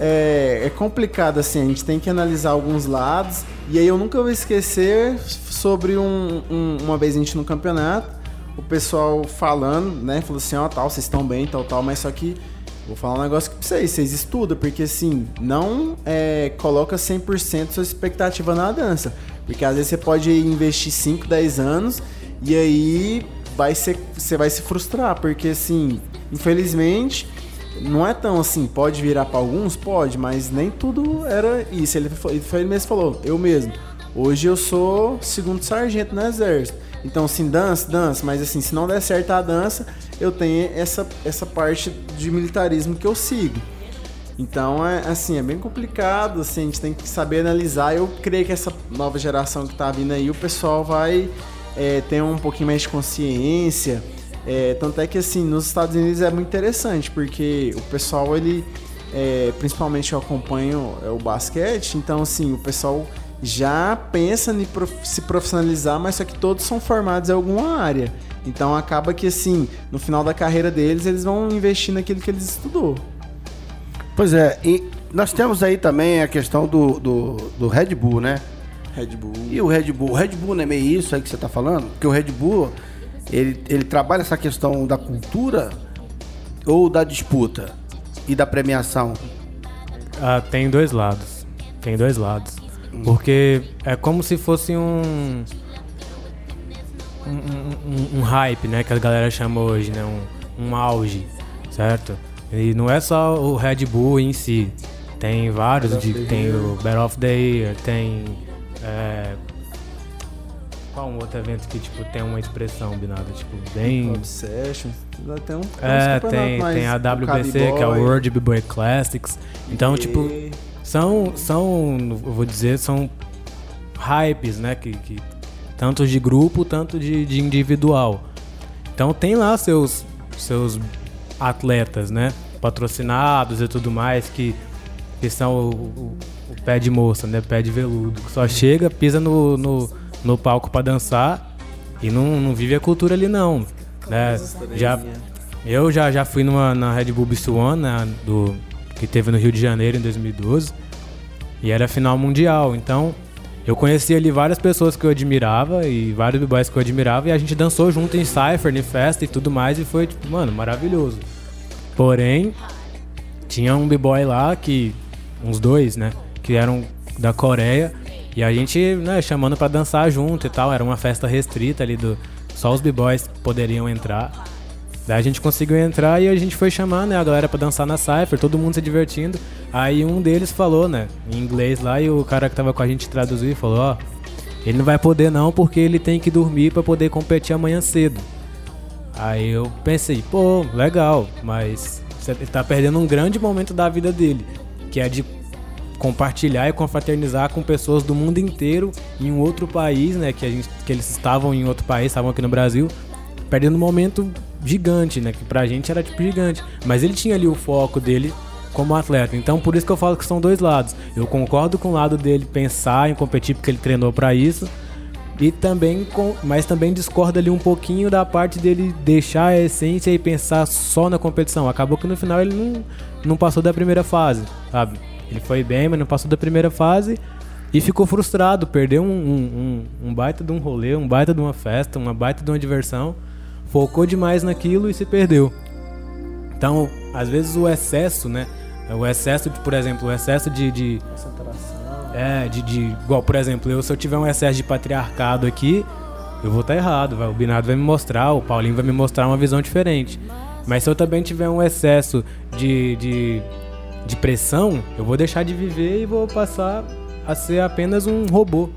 é, é, complicado assim, a gente tem que analisar alguns lados. E aí eu nunca vou esquecer sobre um, um, uma vez a gente no campeonato, o pessoal falando, né? Falou assim, ó, oh, tal, vocês estão bem, tal, tal, mas só que vou falar um negócio que pra vocês, vocês estudam, porque assim, não é, coloca 100% sua expectativa na dança. Porque às vezes você pode investir 5, 10 anos e aí vai ser, você vai se frustrar, porque assim, infelizmente, não é tão assim, pode virar para alguns, pode, mas nem tudo era isso. Ele, foi, ele mesmo falou, eu mesmo. Hoje eu sou segundo sargento no exército. Então, assim, dança, dança, mas assim, se não der certo a dança, eu tenho essa, essa parte de militarismo que eu sigo. Então, é, assim, é bem complicado, assim, a gente tem que saber analisar. Eu creio que essa nova geração que tá vindo aí, o pessoal vai é, tenham um pouquinho mais de consciência. É, tanto é que assim, nos Estados Unidos é muito interessante, porque o pessoal, ele. É, principalmente eu acompanho é, o basquete, então assim, o pessoal já pensa em prof se profissionalizar, mas só que todos são formados em alguma área. Então acaba que assim, no final da carreira deles, eles vão investir naquilo que eles estudou. Pois é, e nós temos aí também a questão do, do, do Red Bull, né? Red Bull. E o Red Bull? O Red Bull não é meio isso aí que você está falando? Porque o Red Bull, ele, ele trabalha essa questão da cultura ou da disputa e da premiação? Ah, tem dois lados. Tem dois lados. Hum. Porque é como se fosse um um, um, um, hype, né? Que a galera chama hoje, né? Um, um auge, certo? E não é só o Red Bull em si. Tem vários, de, tem o Battle of the Year, tem é... Qual um outro evento que tipo, tem uma expressão binada, tipo, bem. Obsession. Tem um, é, tem, tem a WBC, que é o World B-Boy Classics. Então, e... tipo, são, são, eu vou dizer, são hypes, né? Que, que, tanto de grupo, tanto de, de individual. Então tem lá seus, seus atletas, né? Patrocinados e tudo mais, que que são o, o, o pé de moça, né? Pé de veludo. que Só chega, pisa no, no, no palco pra dançar e não, não vive a cultura ali não. Né? Já, eu já, já fui numa, na Red Bull Beast One, né, do, que teve no Rio de Janeiro em 2012. E era final mundial. Então, eu conheci ali várias pessoas que eu admirava e vários b-boys que eu admirava. E a gente dançou junto em Cypher, em festa e tudo mais. E foi, tipo, mano, maravilhoso. Porém, tinha um b-boy lá que. Uns dois, né? Que eram da Coreia. E a gente, né, chamando pra dançar junto e tal. Era uma festa restrita ali do. Só os b-boys poderiam entrar. Daí a gente conseguiu entrar e a gente foi chamar, né, a galera pra dançar na Cypher, todo mundo se divertindo. Aí um deles falou, né, em inglês lá, e o cara que tava com a gente traduziu e falou, ó, ele não vai poder não porque ele tem que dormir para poder competir amanhã cedo. Aí eu pensei, pô, legal, mas ele tá perdendo um grande momento da vida dele, que é de compartilhar e confraternizar com pessoas do mundo inteiro em um outro país, né, que, a gente, que eles estavam em outro país, estavam aqui no Brasil, perdendo um momento gigante, né? Que pra gente era tipo gigante. Mas ele tinha ali o foco dele como atleta. Então por isso que eu falo que são dois lados. Eu concordo com o lado dele pensar em competir porque ele treinou para isso. E também com, mas também discorda ali um pouquinho da parte dele deixar a essência e pensar só na competição. Acabou que no final ele não, não passou da primeira fase, sabe? Ele foi bem, mas não passou da primeira fase e ficou frustrado, perdeu um, um, um, um baita de um rolê, um baita de uma festa, uma baita de uma diversão focou demais naquilo e se perdeu. Então, às vezes o excesso, né? O excesso, de, por exemplo, o excesso de. de é, de, de. Igual, por exemplo, eu, se eu tiver um excesso de patriarcado aqui, eu vou estar tá errado. Vai, o Binado vai me mostrar, o Paulinho vai me mostrar uma visão diferente. Mas se eu também tiver um excesso de, de, de pressão, eu vou deixar de viver e vou passar a ser apenas um robô.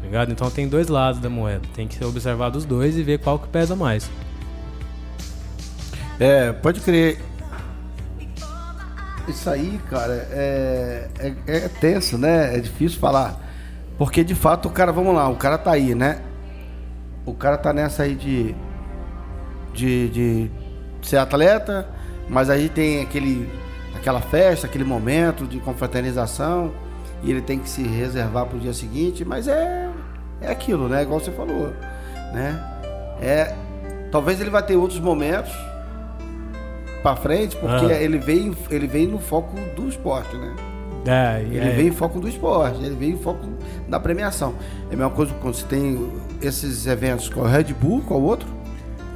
Tá ligado? Então tem dois lados da moeda. Tem que ser observado os dois e ver qual que pesa mais. É, pode crer. Isso aí, cara, é, é, é tenso, né? É difícil falar. Porque de fato o cara, vamos lá, o cara tá aí, né? O cara tá nessa aí de, de, de ser atleta, mas aí tem aquele, aquela festa, aquele momento de confraternização e ele tem que se reservar pro dia seguinte, mas é, é aquilo, né? Igual você falou, né? É, talvez ele vai ter outros momentos para frente, porque ah. ele, veio, ele veio no foco do esporte, né? É, ele é. veio em foco do esporte, ele veio em foco da premiação. É a mesma coisa quando você tem esses eventos com o Red Bull, qual o outro?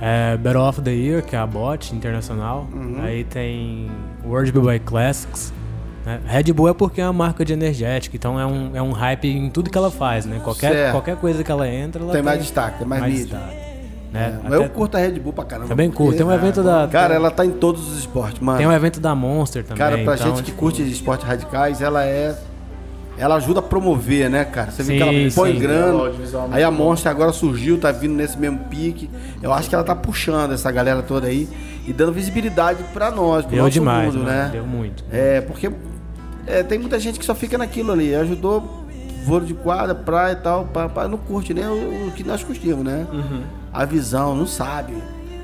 É Battle of the Year, que é a bot internacional. Uhum. Aí tem World Boy Classics. Né? Red Bull é porque é uma marca de energética, então é um, é um hype em tudo que ela faz, né? Qualquer, qualquer coisa que ela entra, ela tem, tem mais destaque, tem mais, mais mídia. Destaque. Né? É, eu curto a Red Bull pra caramba. Também curto. Tem um evento da. Cara, ela tá em todos os esportes, mano. Tem um evento da Monster também. Cara, pra então, gente que tipo... curte esportes radicais, ela é. Ela ajuda a promover, né, cara? Você vê que ela põe sim. grana. Aí a Monster agora surgiu, tá vindo nesse mesmo pique. Eu acho que ela tá puxando essa galera toda aí e dando visibilidade pra nós, pro Deu nosso demais, mundo, mano. né? Deu muito. É, porque é, tem muita gente que só fica naquilo ali. Ajudou voo de quadra, praia e tal, pra, pra, não curte nem o, o que nós curtimos, né? Uhum. A visão, não sabe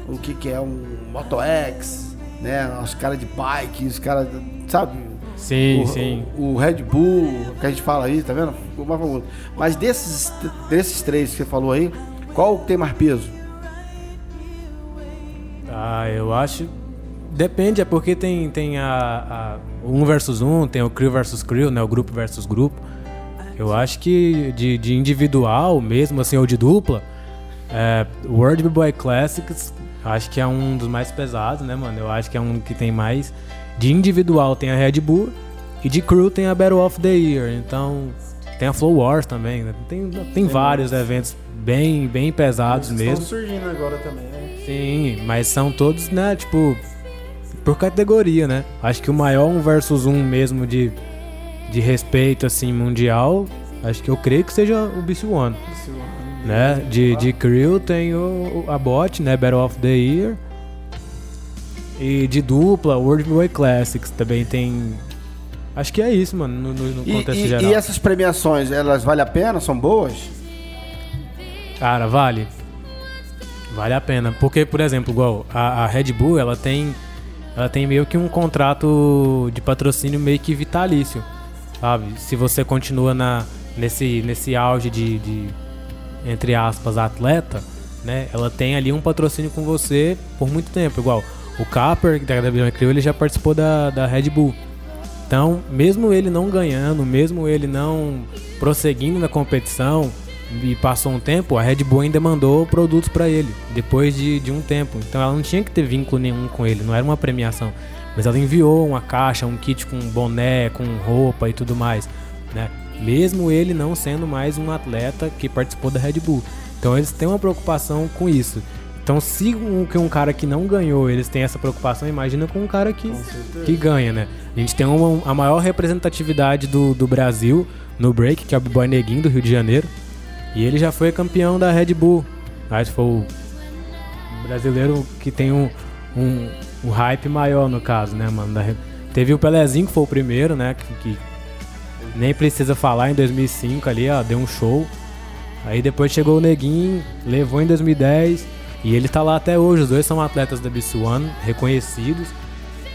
o que, que é um Moto X, né? Os caras de bike, os caras, sabe? Sim, o, sim. O, o, Red Bull, que a gente fala aí, tá vendo? Mas desses, desses três que você falou aí, qual tem mais peso? Ah, eu acho. Depende, é porque tem, tem a, a um versus um, tem o crew versus crew, né? O grupo versus grupo. Eu acho que de, de individual mesmo, assim, ou de dupla, é, World B-Boy Classics, acho que é um dos mais pesados, né, mano? Eu acho que é um que tem mais. De individual tem a Red Bull e de crew tem a Battle of the Year. Então, tem a Flow Wars também, né? Tem, tem vários eventos bem, bem pesados Eles mesmo. Estão surgindo agora também, né? Sim, mas são todos, né, tipo, por categoria, né? Acho que o maior um versus um mesmo de de respeito assim mundial, acho que eu creio que seja o BC One. Né? De, de crew tem o, a bot, né? Battle of the Year. E de dupla, World Boy Classics também tem. Acho que é isso, mano, no, no contexto e, geral. E essas premiações, elas valem a pena? São boas? Cara, vale. Vale a pena. Porque, por exemplo, igual a, a Red Bull, ela tem ela tem meio que um contrato de patrocínio meio que vitalício, sabe? Se você continua na, nesse, nesse auge de, de, entre aspas, atleta, né? Ela tem ali um patrocínio com você por muito tempo, igual o Capper, da WWE criou, ele já participou da, da Red Bull. Então, mesmo ele não ganhando, mesmo ele não prosseguindo na competição, e passou um tempo, a Red Bull ainda mandou produtos para ele, depois de, de um tempo. Então ela não tinha que ter vínculo nenhum com ele, não era uma premiação. Mas ela enviou uma caixa, um kit com boné, com roupa e tudo mais, né? Mesmo ele não sendo mais um atleta que participou da Red Bull. Então eles têm uma preocupação com isso. Então, se um, um cara que não ganhou, eles têm essa preocupação, imagina com um cara que, que ganha, né? A gente tem uma, a maior representatividade do, do Brasil no break, que é o B-Boy Neguinho, do Rio de Janeiro. E ele já foi campeão da Red Bull. Acho que foi o brasileiro que tem um, um, um hype maior no caso, né, mano? Da, teve o Pelezinho, que foi o primeiro, né? Que, que nem precisa falar, em 2005 ali, ó, deu um show. Aí depois chegou o Neguinho, levou em 2010 e ele tá lá até hoje. Os dois são atletas da BC1, reconhecidos.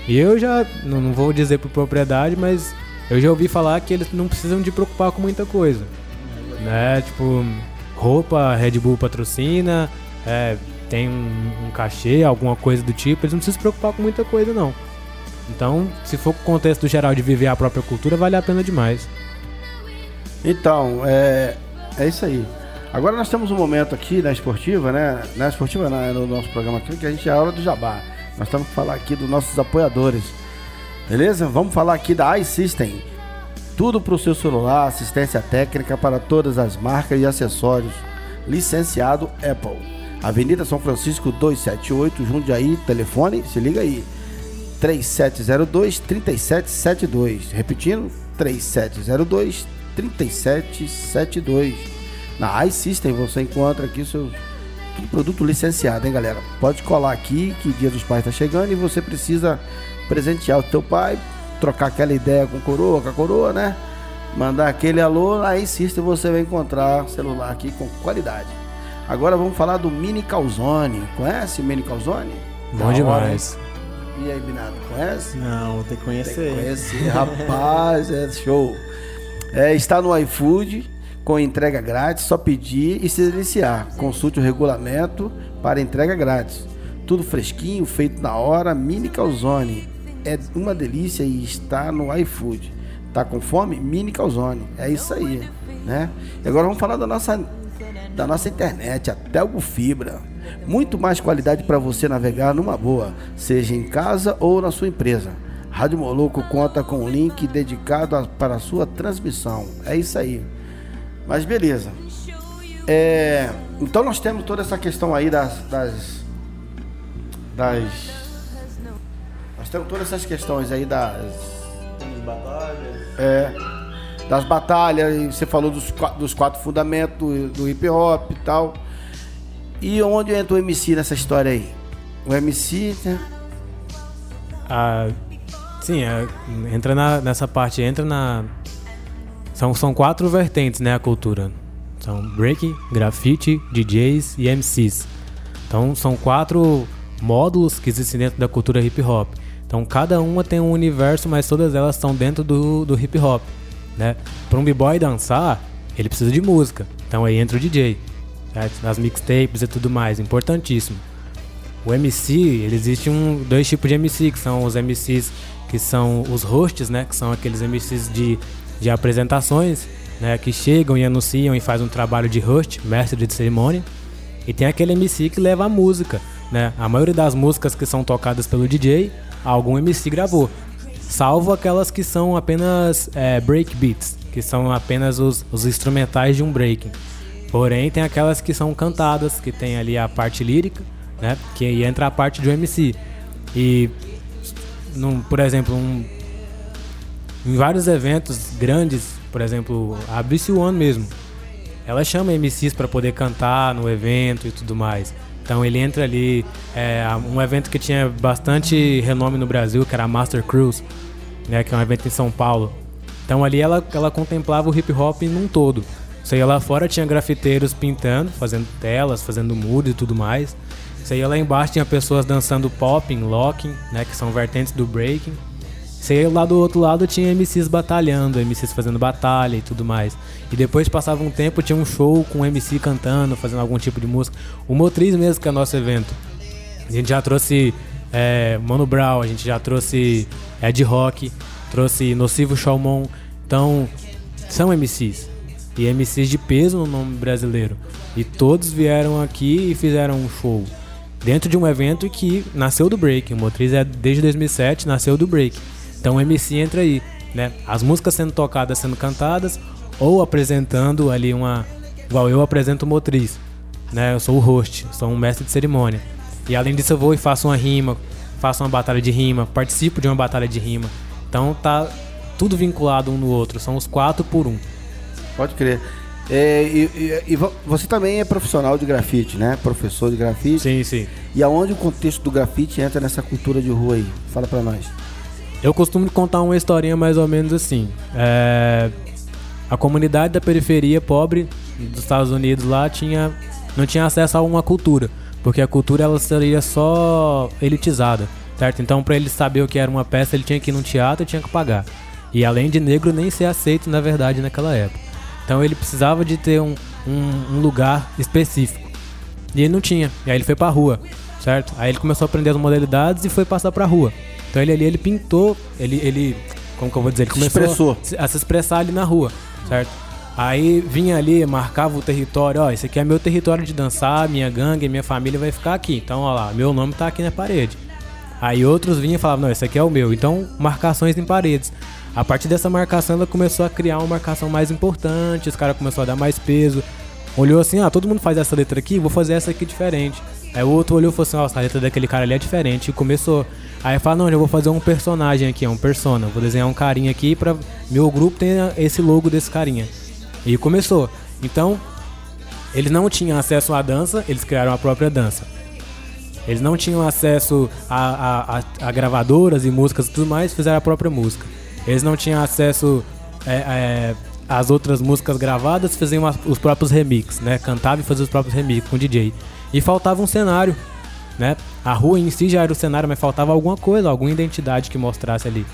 E eu já, não, não vou dizer por propriedade, mas eu já ouvi falar que eles não precisam de preocupar com muita coisa. Né? Tipo, roupa, Red Bull patrocina, é, tem um, um cachê, alguma coisa do tipo. Eles não precisam se preocupar com muita coisa, não. Então, se for com o contexto geral de viver a própria cultura, vale a pena demais. Então, é, é isso aí. Agora nós temos um momento aqui na esportiva, né? Na esportiva não, é no nosso programa aqui, que a gente é a hora do jabá. Nós estamos que falar aqui dos nossos apoiadores. Beleza? Vamos falar aqui da iSystem. Tudo para o seu celular, assistência técnica para todas as marcas e acessórios. Licenciado Apple. Avenida São Francisco 278, Jundiaí, telefone, se liga aí. 3702 3772. Repetindo, 3702 3772. Na iSystem você encontra aqui seu tudo produto licenciado, hein, galera? Pode colar aqui que Dia dos Pais tá chegando e você precisa presentear o teu pai, trocar aquela ideia com coroa, com a coroa, né? Mandar aquele alô, na iSystem você vai encontrar celular aqui com qualidade. Agora vamos falar do Mini Calzone. Conhece o Mini Calzone? Bom demais. E aí, Binado, conhece? Não, tem que conhecer. Tem que conhecer, rapaz, é show. É, está no iFood com entrega grátis, só pedir e se deliciar. Consulte o regulamento para entrega grátis. Tudo fresquinho, feito na hora, mini calzone. É uma delícia e está no iFood. Tá com fome? Mini calzone. É isso aí, né? E agora vamos falar da nossa da nossa internet, a Telgo Fibra. Muito mais qualidade para você navegar numa boa, seja em casa ou na sua empresa. Rádio Moloco conta com um link dedicado a, para a sua transmissão. É isso aí. Mas beleza. É, então nós temos toda essa questão aí das, das, das. Nós temos todas essas questões aí das. batalhas. É, das batalhas, você falou dos, dos quatro fundamentos do, do hip hop e tal. E onde entra o MC nessa história aí? O MC. Né? Ah, sim, é, entra na, nessa parte, entra na, são, são quatro vertentes, né, a cultura. São break, grafite, DJs e MCs. Então são quatro módulos que existem dentro da cultura hip hop. Então cada uma tem um universo, mas todas elas estão dentro do, do hip hop, né? Para um b-boy dançar, ele precisa de música. Então aí entra o DJ, certo? As mixtapes e tudo mais, importantíssimo. O MC, ele existe um dois tipos de MC, que são os MCs que são os hosts, né, que são aqueles MCs de de apresentações, né, que chegam e anunciam e fazem um trabalho de host, mestre de cerimônia. E tem aquele MC que leva a música, né? A maioria das músicas que são tocadas pelo DJ, algum MC gravou. Salvo aquelas que são apenas é, break beats, que são apenas os, os instrumentais de um breaking. Porém, tem aquelas que são cantadas, que tem ali a parte lírica, né? Que entra a parte do MC. E, num, por exemplo, um, em vários eventos grandes, por exemplo, a BC One mesmo, ela chama MCs para poder cantar no evento e tudo mais. Então ele entra ali, é, um evento que tinha bastante renome no Brasil, que era a Master Cruise, né, que é um evento em São Paulo. Então ali ela, ela contemplava o hip hop num todo. Você ia lá fora, tinha grafiteiros pintando, fazendo telas, fazendo muros e tudo mais. Você ia lá embaixo, tinha pessoas dançando popping, locking, né? Que são vertentes do breaking. Você lá do outro lado, tinha MCs batalhando, MCs fazendo batalha e tudo mais. E depois passava um tempo, tinha um show com MC cantando, fazendo algum tipo de música. O Motriz mesmo, que é nosso evento. A gente já trouxe é, Mano Brown, a gente já trouxe Ed Rock, trouxe Nocivo Chalmon. Então, são MCs. E MCs de peso no nome brasileiro. E todos vieram aqui e fizeram um show. Dentro de um evento que nasceu do break. O Motriz é desde 2007, nasceu do break. Então o MC entra aí, né? As músicas sendo tocadas, sendo cantadas, ou apresentando ali uma. Igual eu apresento Motriz. Né? Eu sou o host, sou um mestre de cerimônia. E além disso eu vou e faço uma rima, faço uma batalha de rima, participo de uma batalha de rima. Então tá tudo vinculado um no outro, são os quatro por um. Pode crer. É, e, e, e, você também é profissional de grafite, né? Professor de grafite. Sim, sim. E aonde o contexto do grafite entra nessa cultura de rua aí? Fala pra nós. Eu costumo contar uma historinha mais ou menos assim. É, a comunidade da periferia pobre dos Estados Unidos lá tinha, não tinha acesso a uma cultura, porque a cultura ela seria só elitizada, certo? Então para ele saber o que era uma peça, ele tinha que ir num teatro e tinha que pagar. E além de negro, nem ser aceito na verdade naquela época. Então ele precisava de ter um, um, um lugar específico. E ele não tinha. E aí ele foi pra rua, certo? Aí ele começou a aprender as modalidades e foi passar pra rua. Então ele ali, ele pintou, ele, ele como que eu vou dizer? Ele começou Expressou. a se expressar ali na rua, certo? Aí vinha ali, marcava o território, ó, esse aqui é meu território de dançar, minha gangue, minha família vai ficar aqui. Então, ó lá, meu nome tá aqui na parede. Aí outros vinham e falavam, não, esse aqui é o meu. Então, marcações em paredes. A partir dessa marcação, ela começou a criar uma marcação mais importante, os caras começaram a dar mais peso. Olhou assim, ah, todo mundo faz essa letra aqui, vou fazer essa aqui diferente. Aí o outro olhou e falou assim, ó, a letra daquele cara ali é diferente. E começou. Aí fala, não, eu vou fazer um personagem aqui, um persona. Vou desenhar um carinha aqui pra meu grupo ter esse logo desse carinha. E começou. Então, eles não tinham acesso à dança, eles criaram a própria dança. Eles não tinham acesso a, a, a, a gravadoras e músicas e tudo mais, fizeram a própria música. Eles não tinham acesso é, é, às outras músicas gravadas, faziam as, os próprios remixes, né? Cantavam e faziam os próprios remixes com DJ. E faltava um cenário né? A rua em si já era o cenário, mas faltava alguma coisa, alguma identidade que mostrasse ali.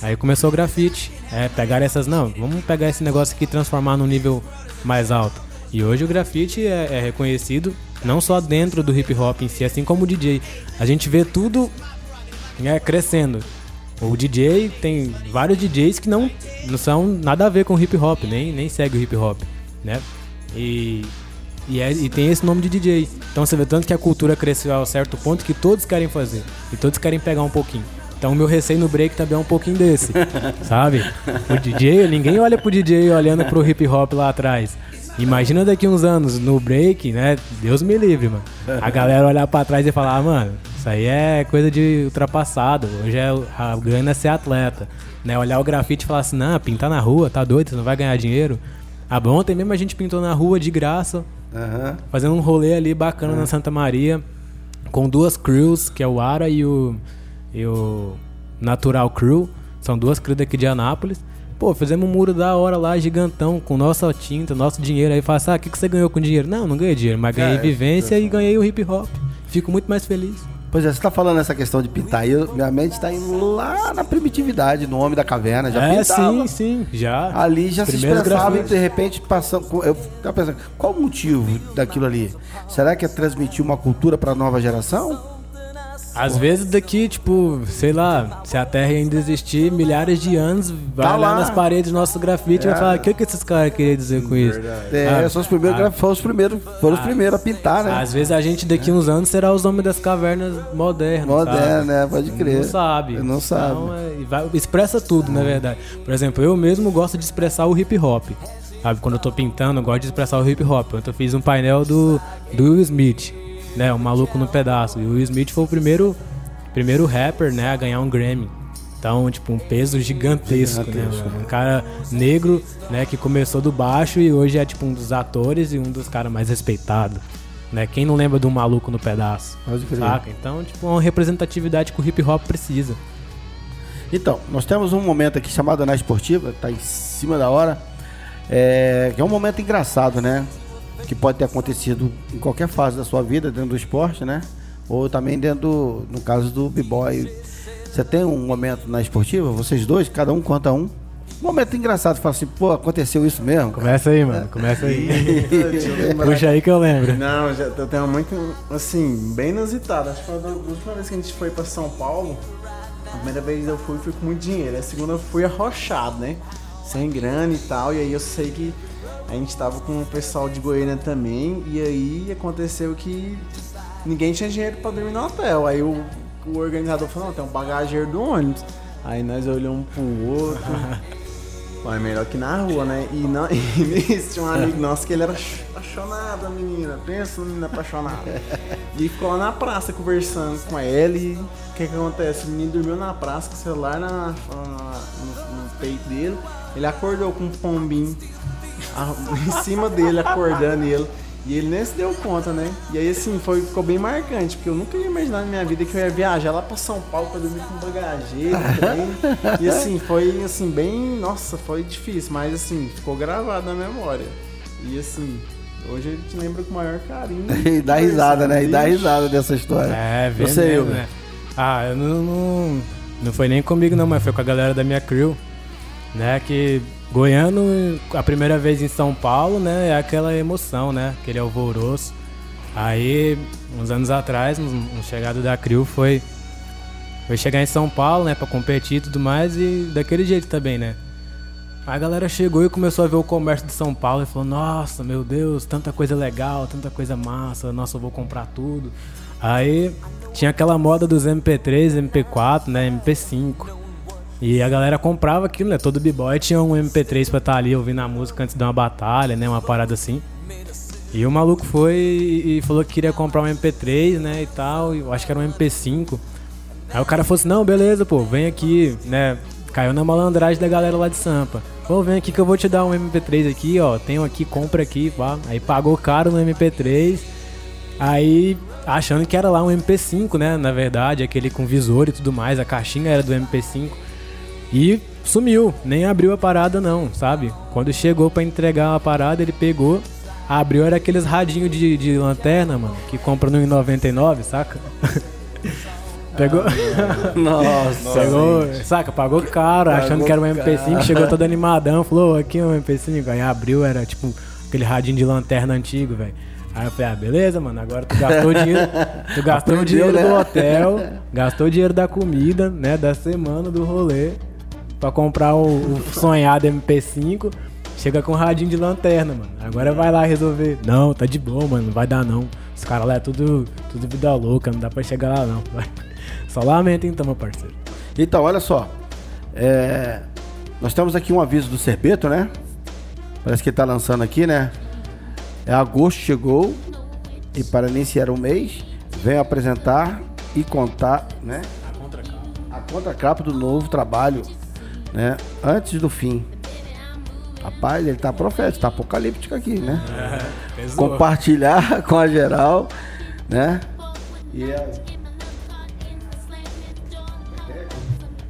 Aí começou o grafite, é, pegar essas, não, vamos pegar esse negócio aqui e transformar num nível mais alto. E hoje o grafite é, é, reconhecido não só dentro do hip hop em si, assim como o DJ. A gente vê tudo né, crescendo. O DJ tem vários DJs que não, não são nada a ver com hip hop, nem, nem segue o hip hop, né? E e, é, e tem esse nome de DJ. Então você vê tanto que a cultura cresceu a um certo ponto que todos querem fazer. E todos querem pegar um pouquinho. Então o meu receio no break também é um pouquinho desse. <laughs> sabe? O DJ, ninguém olha pro DJ olhando pro hip hop lá atrás. Imagina daqui uns anos no break, né? Deus me livre, mano. A galera olhar pra trás e falar, ah, mano, isso aí é coisa de ultrapassado. Hoje é a grana é ser atleta. Né? Olhar o grafite e falar assim, não, pintar na rua, tá doido, você não vai ganhar dinheiro. Ah, ontem mesmo a gente pintou na rua de graça. Uhum. Fazendo um rolê ali bacana uhum. na Santa Maria. Com duas crews, que é o Ara e o, e o Natural Crew. São duas crews daqui de Anápolis. Pô, fizemos um muro da hora lá, gigantão, com nossa tinta, nosso dinheiro. Aí fala assim, ah, o que, que você ganhou com dinheiro? Não, não ganhei dinheiro, mas ganhei é, vivência é, e ganhei o hip hop. Fico muito mais feliz. Pois é, você tá falando essa questão de pintar aí, minha mente está indo lá na primitividade, no Homem da Caverna, já é, pintava. sim, sim, já. Ali já se expressava e de repente passando, eu tava pensando, qual o motivo daquilo ali? Será que é transmitir uma cultura para a nova geração? Às vezes daqui, tipo, sei lá, se a Terra ainda existir milhares de anos, vai tá lá. nas paredes do nosso grafite é. e vai falar, o que, que esses caras queriam dizer com isso? É, ah, são os primeiros, ah, foram os primeiros, foram os ah, primeiros a pintar, né? Às vezes a gente daqui uns anos será os homens das cavernas modernos. Moderno, né? Pode crer. Não sabe. Não sabe. Então, é, vai, expressa tudo, na verdade. Por exemplo, eu mesmo gosto de expressar o hip hop. Sabe, quando eu tô pintando, eu gosto de expressar o hip hop. Ontem eu fiz um painel do, do Will Smith né? O Maluco no Pedaço. E o Will Smith foi o primeiro, primeiro rapper, né, a ganhar um Grammy. Então, tipo, um peso gigantesco, né, gigantesco né? Um cara negro, né, que começou do baixo e hoje é tipo um dos atores e um dos caras mais respeitados. Né? Quem não lembra do maluco no pedaço? Saca? Então, tipo, é uma representatividade que o hip hop precisa. Então, nós temos um momento aqui chamado Na Esportiva, tá em cima da hora. É, que é um momento engraçado, né? Que pode ter acontecido em qualquer fase da sua vida dentro do esporte, né? ou também dentro do, no caso do b-boy. Você tem um momento na esportiva, vocês dois, cada um conta um. Um momento engraçado, fala assim, pô, aconteceu isso mesmo? Começa aí, mano, começa aí. <laughs> Puxa aí que eu lembro. Não, já, eu tenho muito, assim, bem inusitado. Acho que foi a última vez que a gente foi pra São Paulo. A primeira vez eu fui, fui com muito dinheiro. A segunda eu fui arrochado, né? Sem grana e tal. E aí eu sei que a gente tava com o pessoal de Goiânia também. E aí aconteceu que ninguém tinha dinheiro pra dormir no hotel. Aí o, o organizador falou, não, tem um bagageiro do ônibus. Aí nós olhamos pro outro. <laughs> Pô, é melhor que na rua, né? E, não, <laughs> e tinha um amigo nosso que ele era apaixonado, menina. Pensa no menino apaixonado. E ficou lá na praça conversando com ela e o que que acontece? O menino dormiu na praça com o celular na, na- no, no peito dele. Ele acordou com um pombinho em cima dele, acordando ele. E ele nem se deu conta, né? E aí, assim, foi, ficou bem marcante, porque eu nunca ia imaginar na minha vida que eu ia viajar lá pra São Paulo pra dormir com um bagageiro. E assim, foi, assim, bem... Nossa, foi difícil, mas assim, ficou gravado na memória. E assim, hoje a gente lembra com o maior carinho. <laughs> E dá risada, né? E dá risada dessa história. É, vê Você, Hilber? né? Ah, eu não, não, não foi nem comigo não, mas foi com a galera da minha crew, né? Que Goiano, a primeira vez em São Paulo, né? É aquela emoção, né? Aquele alvoroço. Aí, uns anos atrás, um, um chegado da crew foi, foi chegar em São Paulo, né? Pra competir e tudo mais e daquele jeito também, né? A galera chegou e começou a ver o comércio de São Paulo e falou: Nossa, meu Deus, tanta coisa legal, tanta coisa massa, nossa, eu vou comprar tudo. Aí tinha aquela moda dos MP3, MP4, né, MP5. E a galera comprava aquilo, né? Todo b-boy tinha um MP3 pra estar ali ouvindo a música antes de uma batalha, né? Uma parada assim. E o maluco foi e falou que queria comprar um MP3, né, e tal, eu acho que era um MP5. Aí o cara falou assim, não, beleza, pô, vem aqui, né, caiu na malandragem da galera lá de Sampa. Pô, vem aqui que eu vou te dar um MP3 aqui, ó, tenho aqui, compra aqui, pá. Aí pagou caro no MP3, aí achando que era lá um MP5, né, na verdade, aquele com visor e tudo mais, a caixinha era do MP5. E sumiu, nem abriu a parada não, sabe? Quando chegou pra entregar a parada, ele pegou, abriu, era aqueles radinhos de, de lanterna, mano, que compra no 99, saca? <laughs> Pegou, Nossa. pegou, saca, pagou caro, achando que era um MP5, chegou todo <laughs> animadão, falou, aqui é um MP5, aí abriu, era tipo aquele radinho de lanterna antigo, velho. Aí eu falei, ah, beleza, mano, agora tu gastou dinheiro, tu gastou o dinheiro né? do hotel, <laughs> gastou o dinheiro da comida, né, da semana do rolê, pra comprar o, o sonhado MP5, chega com um radinho de lanterna, mano. Agora vai lá resolver. Não, tá de boa, mano, não vai dar não. Os caras lá é tudo, tudo vida louca, não dá pra chegar lá não. Vai. <laughs> Só lamenta então, meu parceiro. Então, olha só. É, nós temos aqui um aviso do Serpeto, né? Parece que ele tá lançando aqui, né? É agosto chegou e para iniciar o mês, venho apresentar e contar, né? A contracapa do novo trabalho, né? Antes do fim. Rapaz, ele tá profético, tá apocalíptico aqui, né? <laughs> Pesou. compartilhar <laughs> com a geral, né? E é-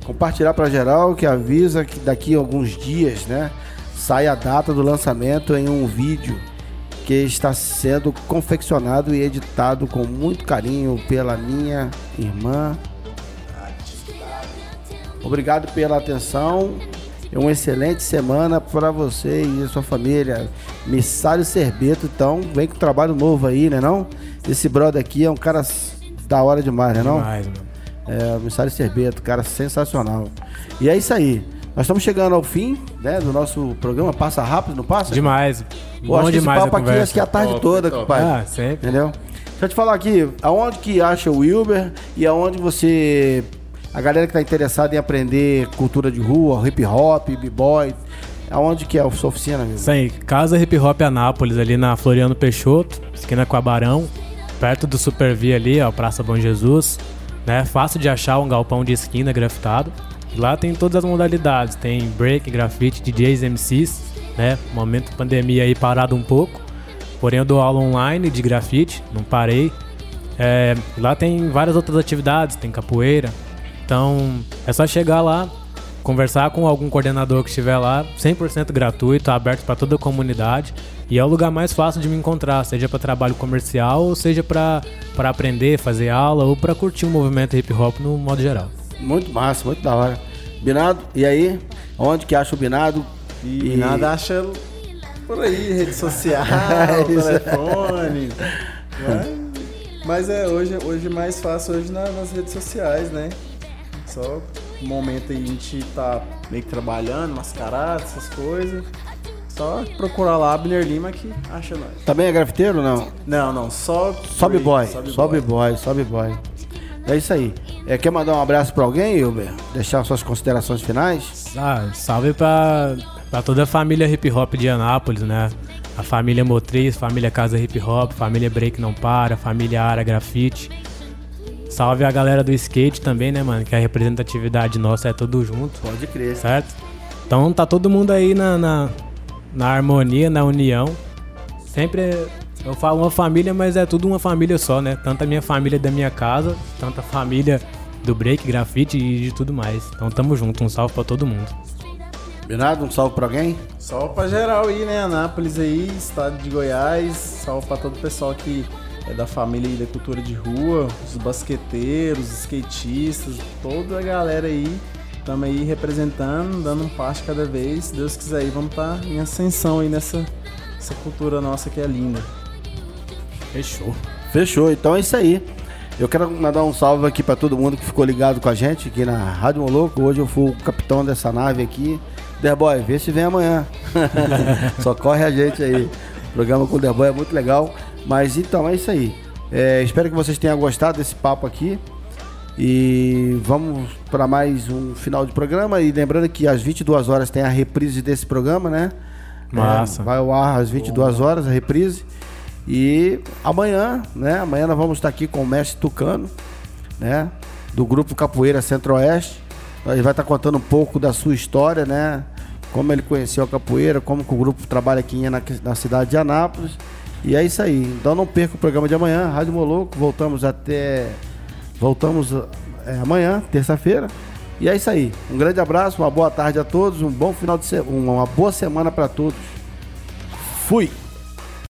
compartilhar para geral que avisa que daqui a alguns dias, né, sai a data do lançamento em um vídeo que está sendo confeccionado e editado com muito carinho pela minha irmã. Obrigado pela atenção. É uma excelente semana para você e a sua família. Missário Serbeto, então, vem com trabalho novo aí, né não? Esse brother aqui é um cara da hora demais, né não? Demais, mano. É, o Missário Serbeto, cara sensacional. E é isso aí. Nós estamos chegando ao fim, né, do nosso programa. Passa rápido, não passa? Demais. Pô, Bom acho que esse demais a papo aqui conversa. acho que é a tarde Top, toda, top. compadre. Ah, sempre. Entendeu? Deixa eu te falar aqui, aonde que acha o Wilber e aonde você. A galera que tá interessada em aprender cultura de rua, hip hop, b-boy, aonde que é a sua oficina? Isso aí, Casa Hip Hop Anápolis, ali na Floriano Peixoto, esquina com a Barão, perto do Super V ali, ó, Praça Bom Jesus. Né? Fácil de achar um galpão de esquina grafitado. Lá tem todas as modalidades, tem break, grafite, DJs, MCs, né? Momento pandemia aí parado um pouco. Porém eu dou aula online de grafite, não parei. É, lá tem várias outras atividades, tem capoeira. Então é só chegar lá, conversar com algum coordenador que estiver lá, 100% gratuito, aberto para toda a comunidade. E é o lugar mais fácil de me encontrar, seja para trabalho comercial, ou seja para aprender, fazer aula, ou para curtir o movimento hip hop no modo geral. Muito massa, muito da hora. Binado, e aí? Onde que acha o Binado? E, Binado acha por aí, rede social, <laughs> é telefone. <laughs> Mas é hoje, hoje mais fácil hoje nas redes sociais, né? Só um momento aí a gente tá meio que trabalhando, mascarado, essas coisas. Só procurar lá Abner Lima que acha nós. Também é grafiteiro ou não? Não, não, só. Sobe boy. Sobe boy, sobe boy. É isso aí. É, quer mandar um abraço pra alguém, Hilber? Deixar suas considerações finais? Ah, salve pra, pra toda a família hip hop de Anápolis, né? A família Motriz, família Casa Hip Hop, família Break Não Para, família Ara Grafite. Salve a galera do skate também, né, mano? Que a representatividade nossa é tudo junto. Pode crer. Certo? Então tá todo mundo aí na, na, na harmonia, na união. Sempre eu falo uma família, mas é tudo uma família só, né? Tanto a minha família da minha casa, tanto a família do break, grafite e de tudo mais. Então tamo junto, um salve para todo mundo. Bernardo, um salve pra alguém? Salve pra geral aí, né? Anápolis aí, estado de Goiás. Salve pra todo o pessoal que é da família da cultura de rua, os basqueteiros, os skatistas, toda a galera aí. Estamos aí representando, dando um passo cada vez. Se Deus quiser aí, vamos estar tá em ascensão aí nessa essa cultura nossa que é linda. Fechou. Fechou, então é isso aí. Eu quero mandar um salve aqui para todo mundo que ficou ligado com a gente aqui na Rádio Moloco. Hoje eu fui o capitão dessa nave aqui. Derboy, vê se vem amanhã. <laughs> Só corre a gente aí. O programa com o Derboy é muito legal. Mas então é isso aí. É, espero que vocês tenham gostado desse papo aqui. E vamos para mais um final de programa. E lembrando que às 22 horas tem a reprise desse programa, né? Massa. É, vai ao ar às 22 horas a reprise. E amanhã, né? Amanhã nós vamos estar aqui com o mestre Tucano, né? Do grupo Capoeira Centro-Oeste. Ele vai estar contando um pouco da sua história, né? Como ele conheceu a capoeira, como que o grupo trabalha aqui na, na cidade de Anápolis. E é isso aí. Então não perca o programa de amanhã, Rádio Moloco. Voltamos até. Voltamos é, amanhã, terça-feira. E é isso aí. Um grande abraço, uma boa tarde a todos, um bom final de semana, uma boa semana para todos. Fui!